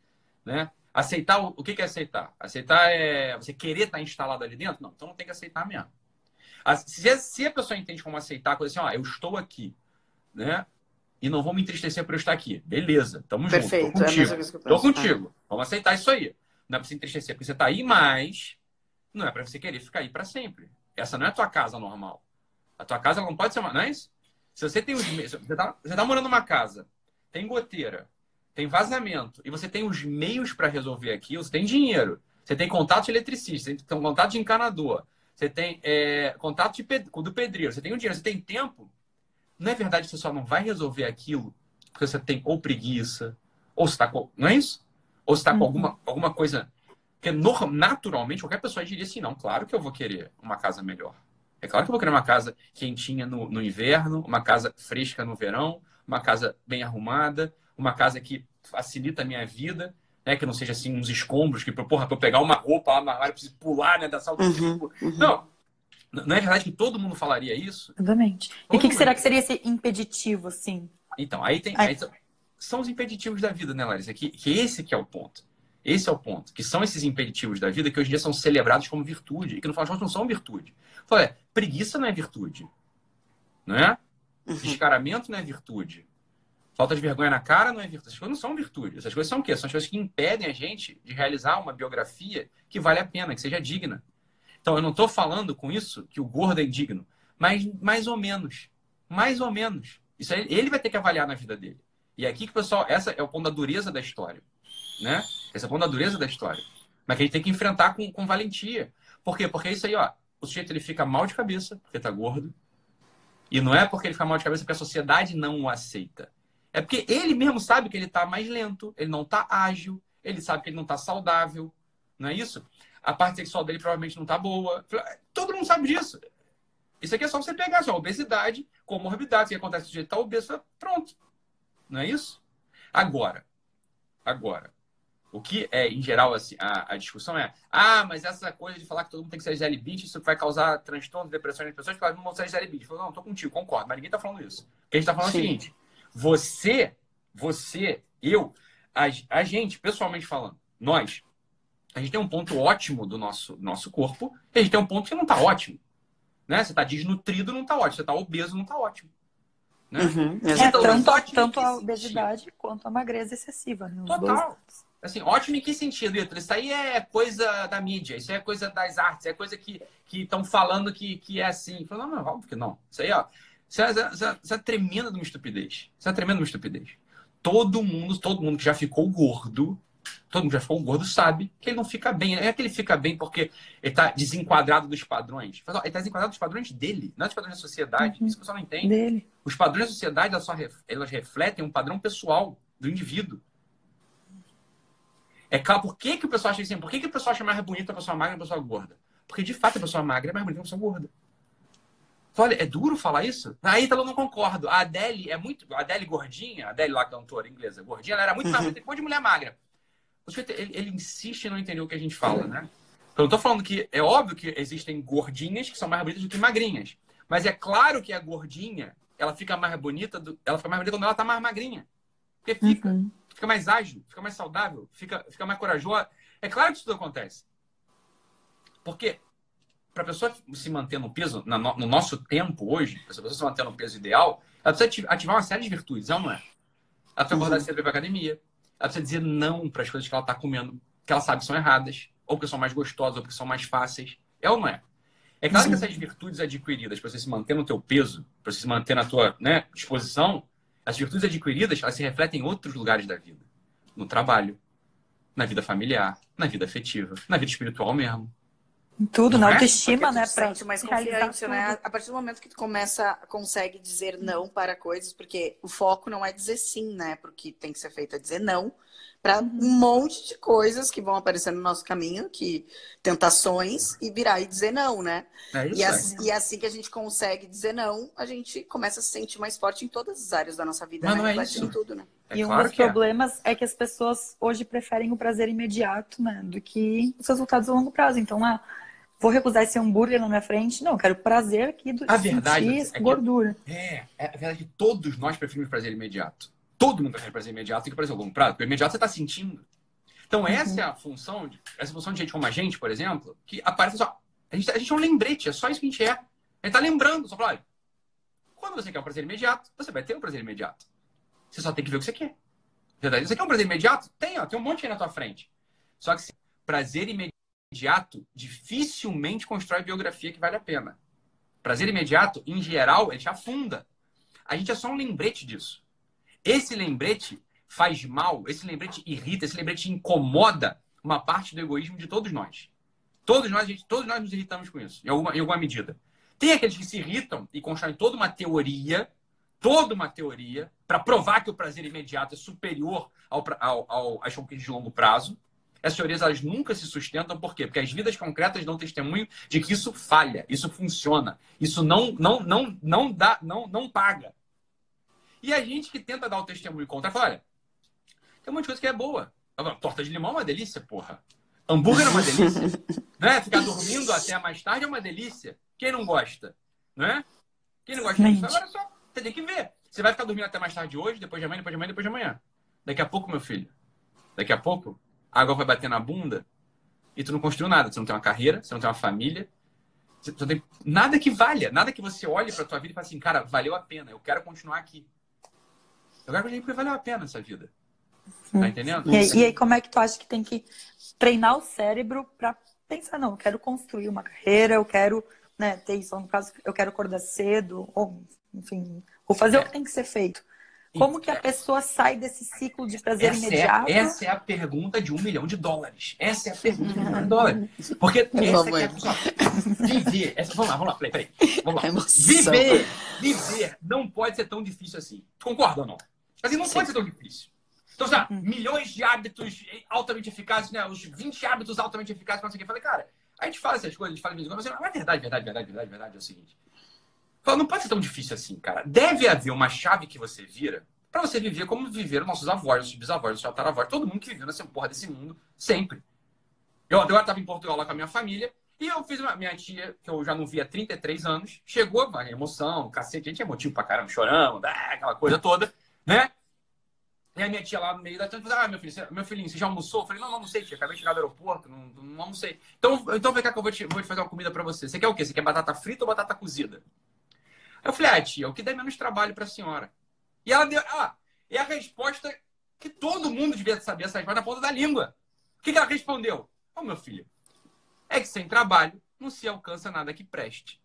Né? Aceitar, o que é aceitar? Aceitar é você querer estar instalado ali dentro? Não, então não tem que aceitar mesmo. Se, se a pessoa entende como aceitar, coisa assim, ó, eu estou aqui, né? E não vou me entristecer por eu estar aqui. Beleza, tamo Perfeito, junto. Tô é contigo. É tô contigo. Vamos aceitar isso aí. Não é para se entristecer porque você está aí, mas não é para você querer ficar aí para sempre. Essa não é a tua casa normal. A tua casa não pode ser uma. Não é isso? Se você tem os meios, você tá, você tá morando numa casa, tem goteira, tem vazamento, e você tem os meios para resolver aquilo, você tem dinheiro, você tem contato de eletricista, você tem contato de encanador, você tem é, contato de, do pedreiro, você tem o dinheiro, você tem tempo. Não é verdade que você só não vai resolver aquilo porque você tem ou preguiça, ou está com. Não é isso? Ou está com uhum. alguma, alguma coisa. Porque naturalmente qualquer pessoa diria assim: não, claro que eu vou querer uma casa melhor. É claro que eu vou querer uma casa quentinha no, no inverno, uma casa fresca no verão, uma casa bem arrumada, uma casa que facilita a minha vida, né? Que não seja assim uns escombros que, porra, pra eu pegar uma roupa lá no armário, eu preciso pular, né? Da sala do uhum, uhum. Não. Não é verdade que todo mundo falaria isso? Exatamente. e o que, que, será que seria esse impeditivo, assim? Então, aí tem. Aí, são os impeditivos da vida, né, Larissa? Que, que esse que é o ponto. Esse é o ponto. Que são esses impeditivos da vida que hoje em dia são celebrados como virtude. E que no final de contas não são virtude. Falei, é, preguiça não é virtude. Não é? Uhum. Descaramento não é virtude. Falta de vergonha na cara não é virtude. Essas coisas não são virtude. Essas coisas são o quê? São as coisas que impedem a gente de realizar uma biografia que vale a pena, que seja digna. Então, eu não estou falando com isso que o gordo é indigno, mas mais ou menos. Mais ou menos. Isso ele vai ter que avaliar na vida dele. E é aqui que pessoal, essa é o ponto da dureza da história. Né? Esse é o ponto da dureza da história. Mas que a gente tem que enfrentar com, com valentia. Por quê? Porque é isso aí, ó o sujeito ele fica mal de cabeça porque está gordo. E não é porque ele fica mal de cabeça porque a sociedade não o aceita. É porque ele mesmo sabe que ele está mais lento, ele não está ágil, ele sabe que ele não está saudável. Não é isso? A parte sexual dele provavelmente não está boa. Todo mundo sabe disso. Isso aqui é só você pegar só obesidade, comorbidade, o que acontece? O sujeito está obeso, pronto. Não é isso? Agora, agora, o que é, em geral, assim, a, a, discussão é: ah, mas essa coisa de falar que todo mundo tem que ser Beach, isso vai causar transtorno, depressão nas pessoas que não vão ser Beach. Falou, não, tô contigo, concordo, mas ninguém tá falando isso. O que a gente tá falando Sim. é o seguinte: você, você, eu, a, a gente, pessoalmente falando, nós, a gente tem um ponto ótimo do nosso, nosso corpo e a gente tem um ponto que não tá ótimo. Né? Você tá desnutrido, não tá ótimo. Você tá obeso, não tá ótimo. Né? Uhum, é, tanto, tanto a obesidade quanto a magreza excessiva. Né? Total. Dois. Assim, ótimo em que sentido, Ítalo? Isso aí é coisa da mídia, isso aí é coisa das artes, é coisa que estão falando que, que é assim. Falo, não, não, óbvio que não. Isso aí, ó, isso é, isso, é, isso é tremenda de uma estupidez. Isso é tremenda de uma estupidez. Todo mundo, todo mundo que já ficou gordo, todo mundo já ficou gordo, sabe que ele não fica bem. É que ele fica bem porque ele está desenquadrado dos padrões. Ele está desenquadrado dos padrões dele, não dos padrões da sociedade. Uhum. Isso o pessoal não entende. Dele. Os padrões da sociedade, elas, só elas refletem um padrão pessoal do indivíduo. É claro, por que, que o pessoal acha assim? Por que, que o pessoa acha mais bonita a pessoa magra e a pessoa gorda? Porque, de fato, a pessoa magra é mais bonita que a pessoa gorda. Olha, é duro falar isso? A Ítalo eu não concordo. A Adele é muito. A Adele gordinha, a Adele lá, cantora inglesa, gordinha, ela era muito mais bonita que um monte de mulher magra. Ele, ele insiste em não entender o que a gente fala, né? Então, eu tô falando que é óbvio que existem gordinhas que são mais bonitas do que magrinhas. Mas é claro que a gordinha, ela fica mais bonita, do, ela fica mais bonita quando ela tá mais magrinha. Porque fica. Uhum. Fica mais ágil, fica mais saudável, fica, fica mais corajosa. É claro que isso tudo acontece. Porque para a pessoa se manter no peso, no nosso tempo hoje, para a pessoa se manter no peso ideal, ela precisa ativar uma série de virtudes, é ou não é? Ela precisa acordar uhum. cedo para academia. Ela precisa dizer não para as coisas que ela está comendo, que ela sabe que são erradas, ou que são mais gostosas, ou que são mais fáceis. É ou não é? É claro que essas virtudes adquiridas para você se manter no teu peso, para você se manter na tua né, disposição, as virtudes adquiridas, elas se refletem em outros lugares da vida. No trabalho, na vida familiar, na vida afetiva, na vida espiritual mesmo. Tudo, na é? autoestima, né? Pra sente mais confiante, né? A partir do momento que tu começa, consegue dizer não para coisas, porque o foco não é dizer sim, né? Porque tem que ser feito é dizer não para um monte de coisas que vão aparecer no nosso caminho, que tentações, e virar e dizer não, né? É isso, e, assim, e assim que a gente consegue dizer não, a gente começa a se sentir mais forte em todas as áreas da nossa vida, Mas né? Não é isso. tudo, né? É e um dos é. problemas é. é. que as pessoas hoje preferem o prazer imediato, né? Do que os resultados a longo prazo. Então, ah, vou recusar esse hambúrguer na minha frente. Não, eu quero prazer aqui do a verdade é gordura. É, é, a verdade que todos nós preferimos prazer imediato. Todo mundo prefere prazer imediato do que prazer a longo prazo. Porque o imediato você está sentindo. Então, uhum. essa é a função, de, essa função de gente como a gente, por exemplo, que aparece só. A gente, a gente é um lembrete, é só isso que a gente é. A gente tá lembrando, só fala, olha, quando você quer um prazer imediato, você vai ter um prazer imediato. Você só tem que ver o que você quer. Verdade? Você quer um prazer imediato? Tem, ó, tem um monte aí na tua frente. Só que prazer imediato imediato dificilmente constrói biografia que vale a pena. Prazer imediato, em geral, ele te afunda. A gente é só um lembrete disso. Esse lembrete faz mal, esse lembrete irrita, esse lembrete incomoda uma parte do egoísmo de todos nós. Todos nós, gente, todos nós nos irritamos com isso, em alguma, em alguma medida. Tem aqueles que se irritam e constroem toda uma teoria, toda uma teoria, para provar que o prazer imediato é superior ao, ao, ao, às conquistas de longo prazo. Essas teorias elas nunca se sustentam, por quê? Porque as vidas concretas dão testemunho de que isso falha, isso funciona, isso não, não, não, não dá, não, não paga. E a gente que tenta dar o testemunho contra, fala, olha, tem um monte de coisa que é boa. Torta de limão é uma delícia, porra. Hambúrguer é uma delícia. (laughs) né? Ficar dormindo até mais tarde é uma delícia. Quem não gosta? Né? Quem não gosta disso? Agora é só, você tem que ver. Você vai ficar dormindo até mais tarde hoje, depois de amanhã, depois de amanhã, depois de amanhã. Daqui a pouco, meu filho. Daqui a pouco, a água vai bater na bunda e tu não construiu nada. Você não tem uma carreira, você não tem uma família, você não tem nada que valha, nada que você olhe para tua vida e fale assim, cara, valeu a pena, eu quero continuar aqui. Eu quero continuar porque valeu a pena essa vida. Tá entendendo? E, e aí, como é que tu acha que tem que treinar o cérebro para pensar, não, eu quero construir uma carreira, eu quero né, ter isso, no caso, eu quero acordar cedo, ou, enfim, vou fazer é. o que tem que ser feito. Como que a pessoa sai desse ciclo de prazer essa imediato? É, essa é a pergunta de um milhão de dólares. Essa é a pergunta de um milhão de (laughs) dólares. Porque essa é, a, viver. Essa, vamos lá, vamos lá, peraí, peraí. Vamos lá. Viver, viver não pode ser tão difícil assim. Concorda ou não? Assim, não Sim. pode ser tão difícil. Então, sabe, uhum. milhões de hábitos altamente eficazes, né? Os 20 hábitos altamente eficazes, não sei o que. Eu falei, cara, a gente fala essas coisas, a gente fala de vez em quando, mas é verdade, verdade, verdade, verdade, verdade, é o seguinte. Fala, não pode ser tão difícil assim, cara. Deve haver uma chave que você vira para você viver como viveram nossos avós, nossos bisavós, nossos tataravós, todo mundo que viveu nessa porra desse mundo, sempre. Eu agora estava em Portugal lá com a minha família, e eu fiz uma minha tia, que eu já não via há 33 anos, chegou, a emoção, cacete, a gente é motivo pra caramba, chorando, aquela coisa toda, né? E a minha tia lá no meio da tarde falou, ah, meu filho, meu filhinho, você já almoçou? Eu falei, não, não almocei, tia, acabei de chegar do aeroporto, não, não almocei. Então, então vem cá que eu vou te, vou te fazer uma comida para você. Você quer o quê? Você quer batata frita ou batata cozida? Eu falei, ah, tia, o que der menos trabalho para a senhora. E ela deu, ah, é a resposta que todo mundo devia saber, essa resposta na ponta da língua. O que, que ela respondeu? Ô, oh, meu filho, é que sem trabalho não se alcança nada que preste.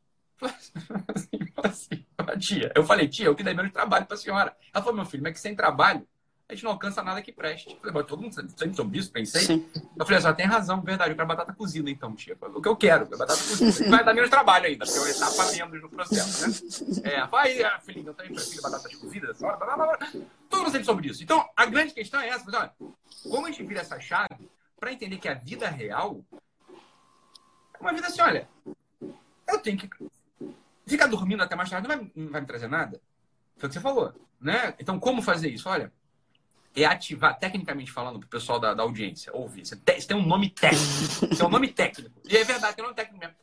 Assim, assim, tia, eu falei, tia, o que der menos trabalho para a senhora. Ela falou, meu filho, mas é que sem trabalho a gente não alcança nada que preste. Eu falei, todo mundo sabe sobre isso? Pensei. Sim. Eu falei, só tem razão, verdade. Eu quero batata cozida, então, tia. O que eu quero, é batata cozida. Vai dar menos trabalho ainda, porque eu ia estar membros no processo, né? É, vai, ah, filhinho, eu também prefiro batatas cozidas. Blá, blá. Todo mundo sabe sobre isso. Então, a grande questão é essa. Mas, olha, como a gente vira essa chave para entender que a vida real é uma vida assim, olha, eu tenho que ficar dormindo até mais tarde não vai, não vai me trazer nada. Foi o que você falou, né? Então, como fazer isso? Olha, é ativar, tecnicamente falando, para o pessoal da, da, audiência ouvir. Você tem, você tem um nome técnico. Um nome técnico. E é verdade, tem um nome técnico mesmo.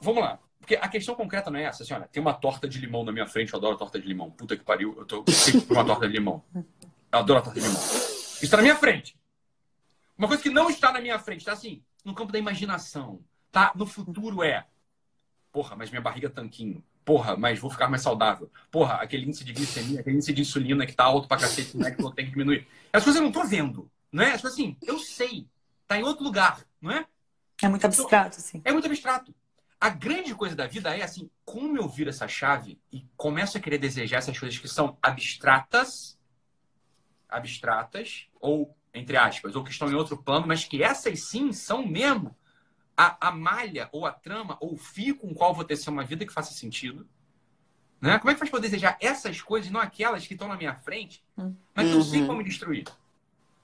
Vamos lá. Porque a questão concreta não é essa. Assim, olha, tem uma torta de limão na minha frente. Eu adoro torta de limão. Puta que pariu. Eu tô por uma torta de limão. Eu adoro torta de limão. Está na minha frente. Uma coisa que não está na minha frente, está assim, no campo da imaginação. Tá? No futuro é. Porra, mas minha barriga é tanquinho. Porra, mas vou ficar mais saudável. Porra, aquele índice de glicemia, aquele índice de insulina que tá alto pra cacete, né? Que eu tenho que diminuir. As coisas eu não tô vendo, não é? As coisas assim, eu sei. Tá em outro lugar, não é? É muito abstrato, então, sim. É muito abstrato. A grande coisa da vida é assim, como eu viro essa chave e começo a querer desejar essas coisas que são abstratas, abstratas, ou, entre aspas, ou que estão em outro plano, mas que essas sim são mesmo a, a malha, ou a trama, ou o fio com o qual vou ter uma vida que faça sentido. Né? Como é que faz para desejar essas coisas e não aquelas que estão na minha frente, mas que eu sei como destruir?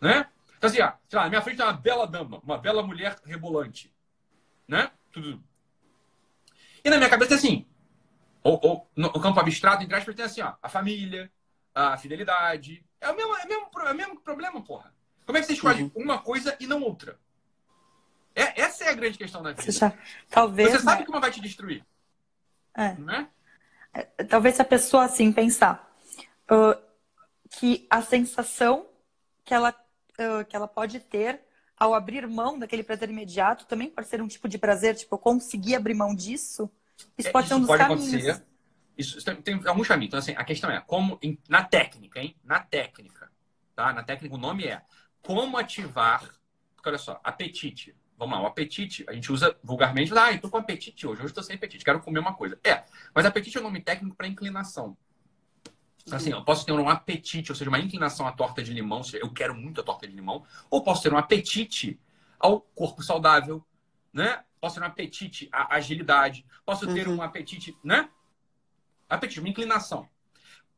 Né? Então, assim, ó, sei lá, na minha frente tem uma bela dama, uma bela mulher rebolante. Né? Tudo. E na minha cabeça é assim, ou, ou no campo abstrato, entre aspas, tem assim, ó, a família, a fidelidade. É o mesmo, é o mesmo, é o mesmo problema, porra. Como é que você escolhe uhum. uma coisa e não outra? É, essa é a grande questão da vida. Já, talvez. Você sabe né? que uma vai te destruir. É. Né? Talvez se a pessoa assim pensar uh, que a sensação que ela, uh, que ela pode ter ao abrir mão daquele prazer imediato também pode ser um tipo de prazer, tipo, eu conseguir abrir mão disso. Isso é, pode ser um dos pode caminhos. Acontecer. Isso tem, tem alguns caminhos. Então, assim, a questão é como, em, na técnica, hein? Na técnica, tá? Na técnica, o nome é como ativar. Porque, olha só, apetite vamos lá, o apetite, a gente usa vulgarmente, ah, eu tô com apetite hoje, hoje estou sem apetite, quero comer uma coisa. É, mas apetite é um nome técnico para inclinação. Assim, eu posso ter um apetite, ou seja, uma inclinação à torta de limão, ou seja, eu quero muito a torta de limão, ou posso ter um apetite ao corpo saudável, né? Posso ter um apetite à agilidade, posso ter uhum. um apetite, né? Apetite, uma inclinação.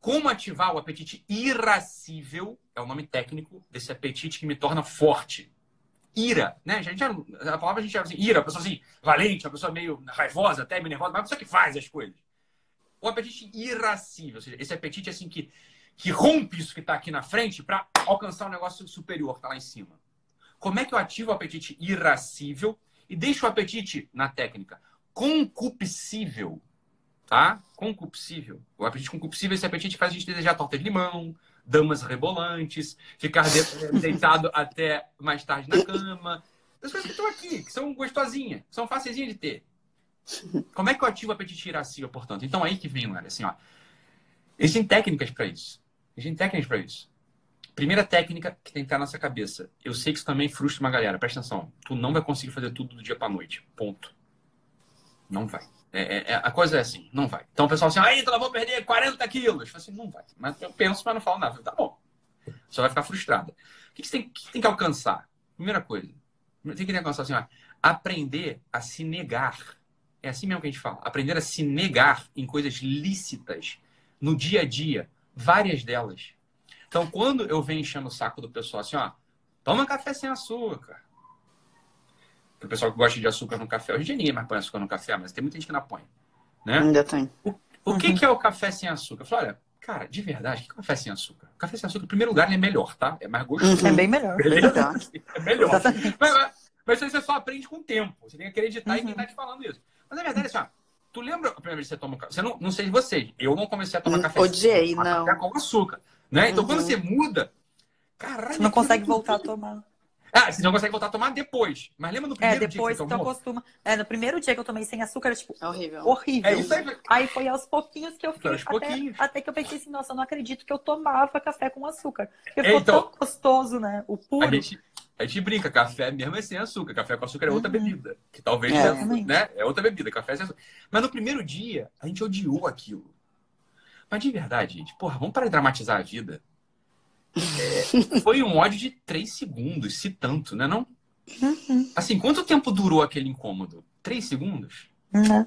Como ativar o apetite irascível, é o nome técnico desse apetite que me torna forte, ira, né? A, gente, a palavra a gente chama assim, ira, a pessoa assim, valente, uma pessoa meio raivosa, até meio nervosa, mas a pessoa que faz as coisas. O apetite irascível, ou seja, esse apetite assim que, que rompe isso que está aqui na frente para alcançar um negócio superior que está lá em cima. Como é que eu ativo o apetite irascível e deixo o apetite, na técnica, concupiscível? Tá? Concupiscível. O apetite concupiscível, esse apetite faz a gente desejar torta de limão, damas rebolantes, ficar de, deitado até mais tarde na cama. As coisas que estão aqui, que são gostosinhas, são facilzinhas de ter. Como é que eu ativo o apetite irascível, portanto? Então aí que vem, Lara, assim, ó. Existem técnicas para isso. Existem técnicas para isso. Primeira técnica que tem que estar na nossa cabeça. Eu sei que isso também frustra uma galera. Presta atenção. Tu não vai conseguir fazer tudo do dia para noite. Ponto. Não vai. É, é, é, a coisa é assim, não vai. Então o pessoal assim, aí, então eu vou perder 40 quilos. Eu falo assim, não vai. Mas eu penso, mas não falo nada. Tá bom. Só vai ficar frustrada. O que você tem que, tem que alcançar? Primeira coisa, tem que alcançar assim, ó, aprender a se negar. É assim mesmo que a gente fala. Aprender a se negar em coisas lícitas no dia a dia. Várias delas. Então, quando eu venho enchendo o saco do pessoal assim, ó, toma café sem açúcar o pessoal que gosta de açúcar no café. Hoje em dia ninguém mais põe açúcar no café, mas tem muita gente que não põe. Né? Ainda tem. O, o uhum. que, que é o café sem açúcar? Eu falo, olha, cara, de verdade, o que é o café sem açúcar? O café sem açúcar, em primeiro lugar, ele é melhor, tá? É mais gostoso. Uhum. É bem melhor. (laughs) É melhor. mas, mas, isso você só aprende com o tempo. Você tem que acreditar uhum. em quem está te falando isso. Mas na verdade, assim, ó, tu lembra a primeira vez que você toma café? Você não, não sei de vocês. Eu não comecei a tomar hum, café Odiei, não. Café com açúcar. Né? Então, quando uhum. você muda, caralho. Você não consegue voltar a tomar. Ah, você não consegue voltar a tomar depois. Mas lembra no é, primeiro é, depois dia que você acostuma. É, no primeiro dia que eu tomei sem açúcar, tipo, é horrível. Horrível. É isso aí. aí foi aos pouquinhos que eu fiquei. Até, até, que eu pensei assim, nossa, eu não acredito que eu tomava café com açúcar. Porque ficou então, tão gostoso, né? O puro. A gente, a gente brinca, café mesmo é sem açúcar. Café com açúcar é outra uhum. bebida. Que talvez é. Seja, né? É outra bebida, café é sem açúcar. Mas no primeiro dia, a gente odiou aquilo. Mas de verdade, gente, porra, vamos parar de dramatizar a vida. É, foi um ódio de três segundos, se tanto, né não? Uhum. Assim, quanto tempo durou aquele incômodo? Três segundos? Né?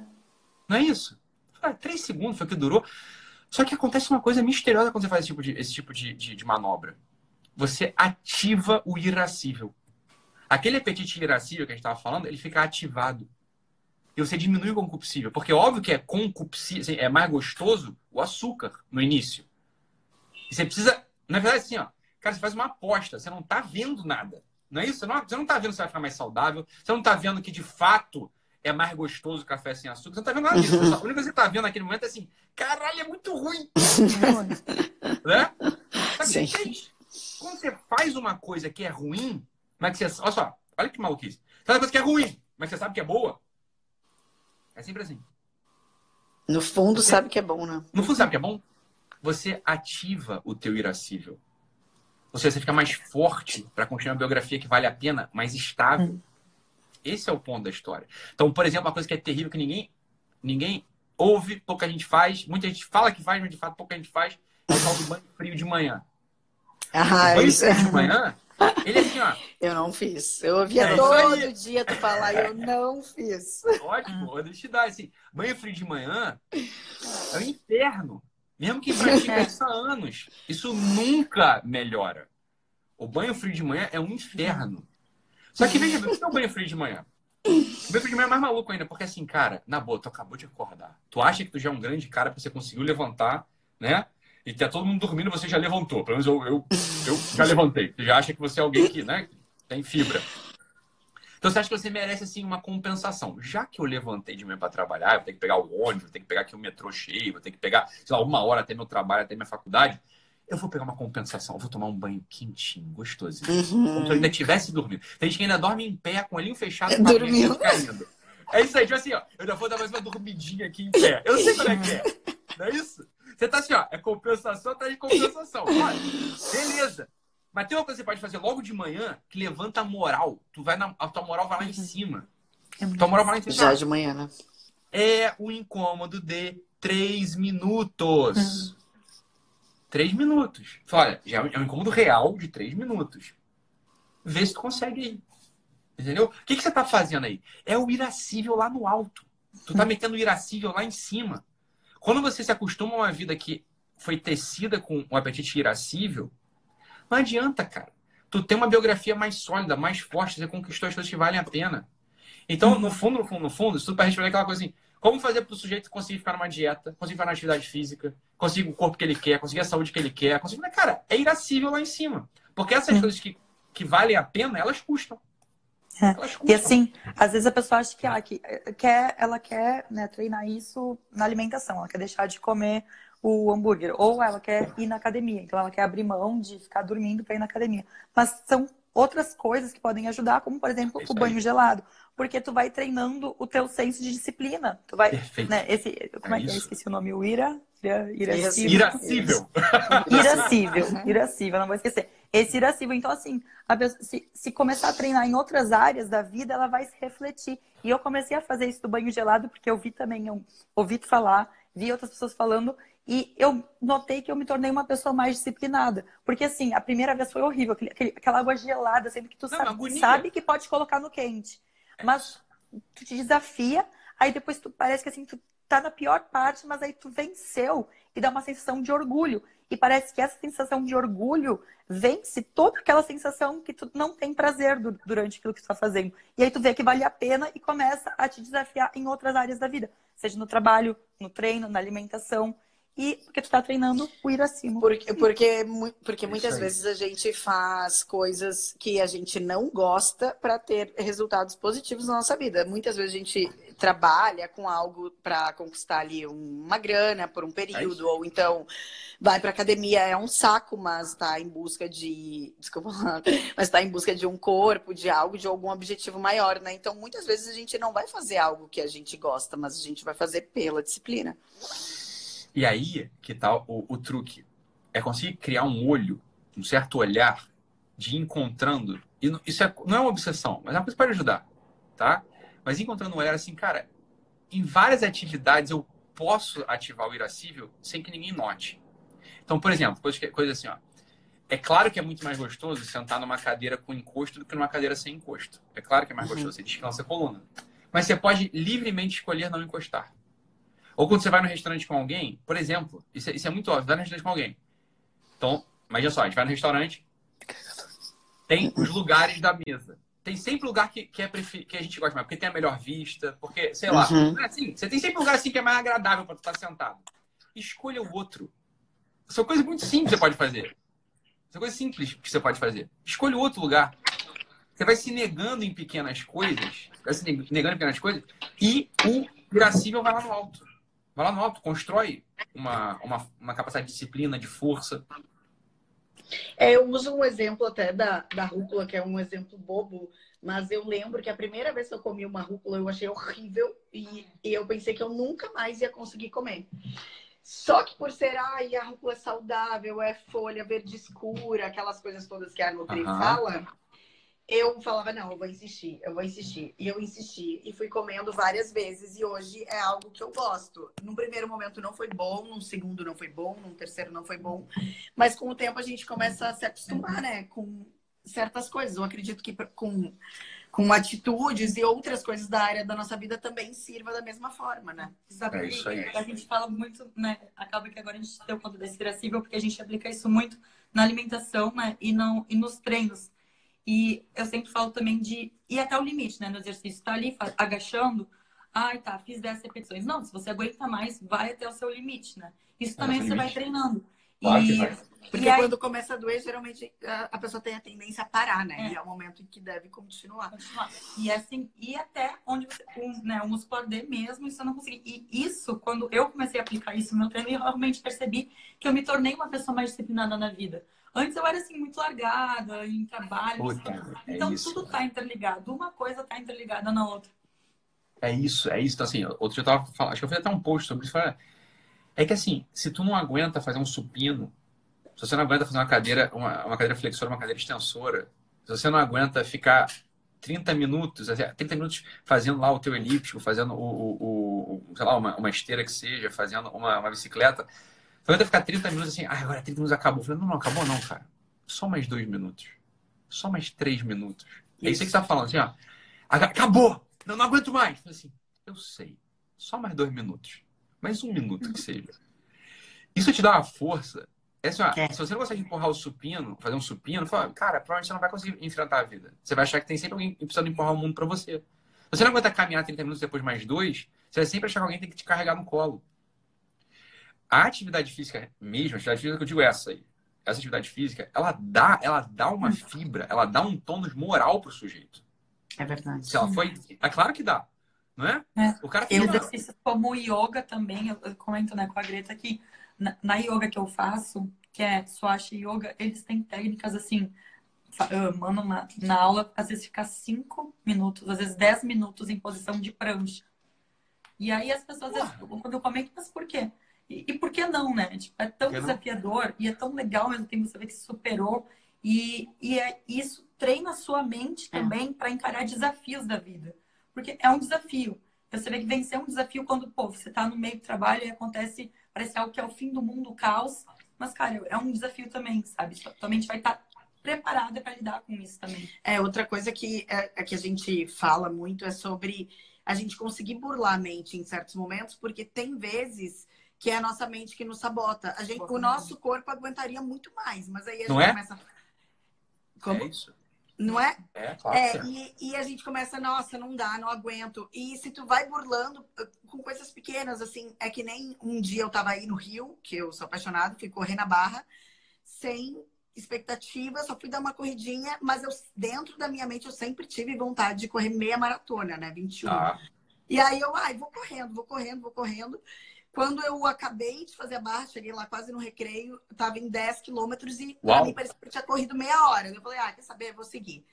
Não é isso? Ah, três segundos foi o que durou. Só que acontece uma coisa misteriosa quando você faz esse tipo de, esse tipo de, de, de manobra. Você ativa o irascível. Aquele apetite irascível que a gente estava falando, ele fica ativado. E você diminui o concupiscível. Porque é óbvio que é concupiscível, assim, é mais gostoso o açúcar no início. E você precisa. Na verdade, assim, ó. Cara, você faz uma aposta, você não tá vendo nada. Não é isso? Você não, você não tá vendo se vai ficar mais saudável. Você não tá vendo que, de fato, é mais gostoso o café sem açúcar. Você não tá vendo nada disso. A única coisa que você tá vendo naquele momento é assim, caralho, é muito ruim. (laughs) né? Sabe, Sim. quando você faz uma coisa que é ruim, mas que você. Olha só, olha que maluquice. Você faz uma coisa que é ruim, mas você sabe que é boa. É sempre assim. No fundo, sabe que é bom, né? No fundo, sabe que é bom? Você ativa o teu irascível. Ou seja, você fica mais forte para continuar uma biografia que vale a pena, mais estável. Esse é o ponto da história. Então, por exemplo, uma coisa que é terrível que ninguém, ninguém ouve, pouca gente faz, muita gente fala que faz, mas de fato pouca gente faz, é o tal do banho frio de manhã. Ah, o banho isso. frio de manhã, ele é assim, ó, Eu não fiz. Eu ouvia É todo dia tu falar, eu não fiz. ótimo, deixa eu te dar assim, banho frio de manhã é o inferno. Mesmo quem pratica isso há anos, isso nunca melhora. O banho frio de manhã é um inferno. Só que veja, o que é o banho frio de manhã? O banho frio de manhã é mais maluco ainda, porque assim, cara, na boa, tu acabou de acordar. Tu acha que tu já é um grande cara porque você conseguiu levantar, né? E tá todo mundo dormindo, você já levantou. Pelo menos eu, eu, eu já levantei. Você já acha que você é alguém que, né, tem fibra. Então você acha que você merece assim uma compensação. Já que eu levantei de manhã para trabalhar, eu vou ter que pegar o ônibus, vou ter que pegar aqui o metrô cheio, vou ter que pegar, sei lá, uma hora até meu trabalho, até minha faculdade, eu vou pegar uma compensação, eu vou tomar um banho quentinho, gostosinho. Como se eu ainda tivesse dormindo. Tem gente que ainda dorme em pé, com o olhinho fechado, com a Dormiu. cabeça caindo. É isso aí, tipo assim, ó. Eu ainda vou dar mais uma dormidinha aqui em pé. Eu sei quando é que é. Não é isso? Você tá assim, ó. É compensação atrás de compensação. Olha, beleza. Mas tem uma coisa que você pode fazer logo de manhã que levanta a moral. Tu vai na, a tua moral vai lá em cima. Tua moral vai lá em cima. Já de manhã, né? É o incômodo de três minutos. Três minutos. Olha, já é um incômodo real de três minutos. Vê se tu consegue ir. Entendeu? O que, que você tá fazendo aí? É o irascível lá no alto. Tu tá metendo o irascível lá em cima. Quando você se acostuma a uma vida que foi tecida com um apetite irascível, não adianta, cara. Tu tem uma biografia mais sólida, mais forte, você conquistou as coisas que valem a pena. Então, no fundo, no fundo, no fundo, isso tudo pra responder aquela coisa assim: como fazer pro sujeito conseguir ficar numa dieta, conseguir ficar na atividade física, conseguir o corpo que ele quer, conseguir a saúde que ele quer, conseguir. Cara, é irascível lá em cima. Porque essas coisas que, que valem a pena, elas custam. É. E assim, às vezes a pessoa acha que, ah, que eh, quer, ela quer né, treinar isso na alimentação, ela quer deixar de comer o hambúrguer, ou ela quer ir na academia, então ela quer abrir mão de ficar dormindo para ir na academia. Mas são outras coisas que podem ajudar, como por exemplo É o banho gelado, porque tu vai treinando o teu senso de disciplina. Tu vai, Perfeito. né, esse, como é, É que é? isso. Esqueci o nome, o ira, ira, irascível. Irascível. (laughs) Irascível, irascível, não vou esquecer. Esse irascível, então assim, pessoa- se, se começar a treinar em outras áreas da vida, ela vai se refletir. E eu comecei a fazer isso do banho gelado, porque eu vi também, eu ouvi falar, vi outras pessoas falando, e eu notei que eu me tornei uma pessoa mais disciplinada. Porque assim, a primeira vez foi horrível, aquele- aquela água gelada, sendo que tu Não, sabe, sabe que pode colocar no quente. Mas tu te desafia, aí depois tu parece que assim, tu tá na pior parte, mas aí tu venceu e dá uma sensação de orgulho. E parece que essa sensação de orgulho vence toda aquela sensação que tu não tem prazer du- durante aquilo que tu tá fazendo. E aí tu vê que vale a pena e começa a te desafiar em outras áreas da vida. Seja no trabalho, no treino, na alimentação. E porque tu tá treinando o ir acima. Porque, porque, mu- porque muitas vezes a gente faz coisas que a gente não gosta para ter resultados positivos na nossa vida. Muitas vezes a gente trabalha com algo para conquistar ali uma grana por um É período, ou então vai para academia, é um saco, mas está em busca de. Desculpa, (laughs) mas está em busca de um corpo, de algo, de algum objetivo maior, né? Então muitas vezes a gente não vai fazer algo que a gente gosta, mas a gente vai fazer pela disciplina. E aí que tá o, o truque. É conseguir criar um olho, um certo olhar de ir encontrando. E isso é- não é uma obsessão, mas é uma coisa que pode ajudar, tá? Mas encontrando um olhar assim, cara, em várias atividades eu posso ativar o irascível sem que ninguém note. Então, por exemplo, coisa, coisa assim, ó. é claro que é muito mais gostoso sentar numa cadeira com encosto do que numa cadeira sem encosto. É claro que é mais uhum. gostoso, você descansa a coluna. Mas você pode livremente escolher não encostar. Ou quando você vai no restaurante com alguém, por exemplo, isso é, isso é muito óbvio, vai no restaurante com alguém. Então, imagina só, a gente vai no restaurante, tem os lugares da mesa. Tem sempre lugar que, que, é prefer... que a gente gosta mais, porque tem a melhor vista, porque, sei lá, uhum. é assim, você tem sempre lugar assim que é mais agradável para estar sentado. Escolha o outro. São coisas muito simples que você pode fazer. São coisas simples que você pode fazer. Escolha outro lugar. Você vai se negando em pequenas coisas, vai se negando em pequenas coisas, e o irascível vai lá no alto. Vai lá no alto, constrói uma, uma, uma capacidade de disciplina, de força. É, eu uso um exemplo até da, da rúcula, que é um exemplo bobo, mas eu lembro que a primeira vez que eu comi uma rúcula eu achei horrível e, e eu pensei que eu nunca mais ia conseguir comer. Só que por ser, ai, a rúcula é saudável, é folha verde escura, aquelas coisas todas que a Nutri fala, eu falava, não, eu vou insistir, eu vou insistir. E eu insisti e fui comendo várias vezes e hoje é algo que eu gosto. Num primeiro momento não foi bom, num segundo não foi bom, num terceiro não foi bom. Mas com o tempo a gente começa a se acostumar, né, com certas coisas. Eu acredito que com com atitudes e outras coisas da área da nossa vida também sirva da mesma forma, né? Exatamente. É isso aí. A gente fala muito, né? Acaba que agora a gente tem o conta desse irascível, porque a gente aplica isso muito na alimentação, né? E, não, e nos treinos. E eu sempre falo também de ir até o limite, né? No exercício, tá ali agachando, ai, tá, fiz 10 repetições. Não, se você aguenta mais, vai até o seu limite, né? Isso também você limite. vai treinando. Claro e, porque aí... quando começa a doer, geralmente a pessoa tem a tendência a parar, né? É. E é o momento em que deve continuar. continuar. E assim, e até onde você, o, né, o músculo arder mesmo, isso eu não consegui. E isso, quando eu comecei a aplicar isso no meu treino, eu realmente percebi que eu me tornei uma pessoa mais disciplinada na vida. Antes eu era assim, muito largada em trabalho. Puta, é então isso, tudo tá interligado. Uma coisa tá interligada na outra. É isso, é isso. Então, assim, outro dia eu tava falando, acho que eu fiz até um post sobre isso. É que assim, se tu não aguenta fazer um supino se você não aguenta fazer uma cadeira, uma, uma cadeira flexora, uma cadeira extensora, se você não aguenta ficar 30 minutos, 30 minutos fazendo lá o teu elíptico, fazendo o, o, o sei lá, uma, uma, esteira que seja, fazendo uma, uma bicicleta, você aguenta ficar 30 minutos assim, ah, agora 30 minutos acabou. Eu falei, não, não, acabou não, cara. Só mais dois minutos. Só mais três minutos. Isso. É isso que você tá falando, assim, ó. Acabou! Não, não aguento mais. Eu falei assim, eu sei. Só mais dois minutos. Mais um minuto que seja. Isso te dá uma força é assim, ó, é. se você não consegue empurrar o supino, fazer um supino, fala, cara, provavelmente você não vai conseguir enfrentar a vida. Você vai achar que tem sempre alguém precisando empurrar o mundo para você. Se você não aguenta caminhar 30 minutos depois mais dois, você vai sempre achar que alguém tem que te carregar no colo. A atividade física mesmo, a atividade física que eu digo é essa aí. Essa atividade física, ela dá, ela dá uma hum. fibra, ela dá um tônus moral pro sujeito. É verdade. Se ela foi. É claro que dá. Não é? é. O cara tem exercícios como o yoga também, eu comento né, com a Greta que na, na yoga que eu faço, que é Swastika Yoga, eles têm técnicas assim, mano, na, na aula, às vezes fica cinco minutos, às vezes dez minutos em posição de prancha. E aí as pessoas, vezes, quando eu comento, mas por quê? E, e, por que não, né? Tipo, é tão desafiador e é tão legal mesmo tempo você ver que superou. E, e é, isso treina a sua mente é. também é. para encarar desafios da vida. Porque é um desafio. Você vê que vencer é um desafio quando, pô, você está no meio do trabalho e acontece parece algo que é o fim do mundo, o caos. Mas, cara, é um desafio também, sabe? Tua mente vai estar tá preparada para lidar com isso também. É, outra coisa que, é, é, que a gente fala muito é sobre a gente conseguir burlar a mente em certos momentos, porque tem vezes que é a nossa mente que nos sabota. A gente, o nosso corpo aguentaria muito mais, mas aí a gente é? começa. Como? É isso. Não é? É, claro. É, é, e, e, a gente começa, nossa, não dá, não aguento. E se tu vai burlando uh, com coisas pequenas, assim, é que nem um dia eu tava aí no Rio, que eu sou apaixonada, fui correr na barra, sem expectativa, só fui dar uma corridinha, mas eu, dentro da minha mente eu sempre tive vontade de correr meia maratona, né? 21. Ah. E aí eu, ai, vou correndo, vou correndo, vou correndo. Quando eu acabei de fazer a barra, cheguei lá quase no recreio, estava em 10 quilômetros e Uau. pra mim parecia que eu tinha corrido meia hora. Eu falei, ah, quer saber? Eu vou seguir.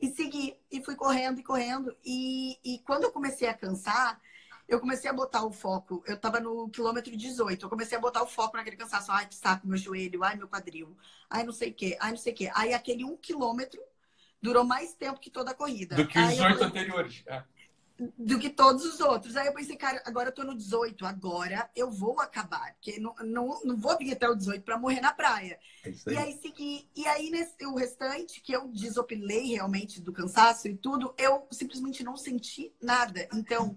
E segui, e fui correndo e correndo. E, e quando eu comecei a cansar, eu comecei a botar o foco. Eu estava no quilômetro 18. Eu comecei a botar o foco naquele cansaço. Ai, que saco, meu joelho. Ai, meu quadril. Ai, não sei o quê. Ai, não sei o quê. Aí aquele um quilômetro durou mais tempo que toda a corrida. Do que os oito anteriores. É. do que todos os outros. Aí eu pensei, cara, agora eu tô no 18, agora eu vou acabar, porque não, não, não vou vir até o 18 para morrer na praia. É. E aí segui, e aí nesse, o restante que eu desopilei realmente do cansaço e tudo, eu simplesmente não senti nada. Então,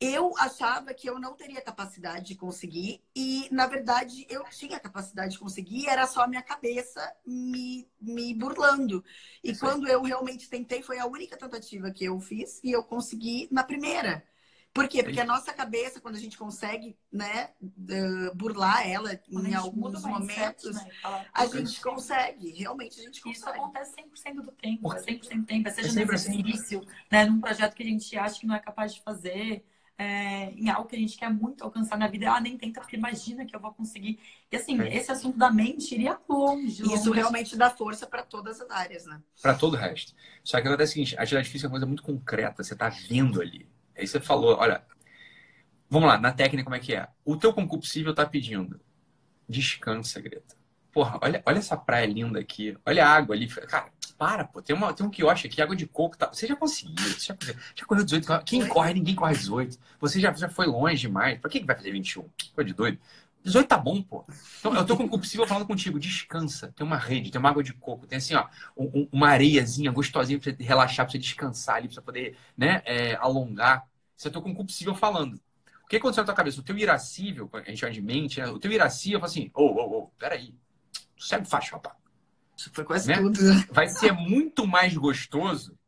eu achava que eu não teria capacidade de conseguir e na verdade eu tinha capacidade de conseguir era só a minha cabeça me, me burlando e Isso quando eu realmente tentei foi a única tentativa que eu fiz e eu consegui na primeira por quê? Porque a nossa cabeça, quando a gente consegue, né, eh, burlar ela Quando em alguns mindset, momentos, né, a "Isso gente consegue, realmente a gente Isso consegue. acontece 100% do tempo, é 100% do tempo. Seja É no assim. exercício, né, num projeto que a gente acha que não é capaz de fazer, é, em algo que a gente quer muito alcançar na vida. Ah, nem tenta, porque imagina que eu vou conseguir. E assim, É. esse assunto da mente iria longe. Isso longe. realmente dá força para todas as áreas, né? Pra todo o resto. Só que acontece o seguinte, a atividade física é uma coisa muito concreta, você tá vendo ali. Aí você falou, olha, vamos lá, na técnica como é que é? O teu concupiscível tá pedindo, descansa, Greta. Porra, olha, olha essa praia linda aqui, olha a água ali. Cara, para, pô, tem, uma, tem um quiosque aqui, água de coco, tá? você já conseguiu, você já, já correu 18, quem Foi. corre, ninguém corre 18. Você já, já foi longe demais, pra que que vai fazer 21? Coisa de doido. 18 tá bom, pô. Então, eu tô com o concupiscível falando contigo, descansa, tem uma rede, tem uma água de coco, tem assim, ó, um- um- uma areiazinha gostosinha pra você relaxar, pra você descansar ali, pra você poder, né, é, alongar. Você tô com o concupiscível falando. O que aconteceu na tua cabeça? O teu irascível, a gente chama de mente, né? o teu irascível fala assim, ô, ô, ô, peraí, segue faixa, rapaz. Isso foi quase Né? tudo. Vai ser muito mais gostoso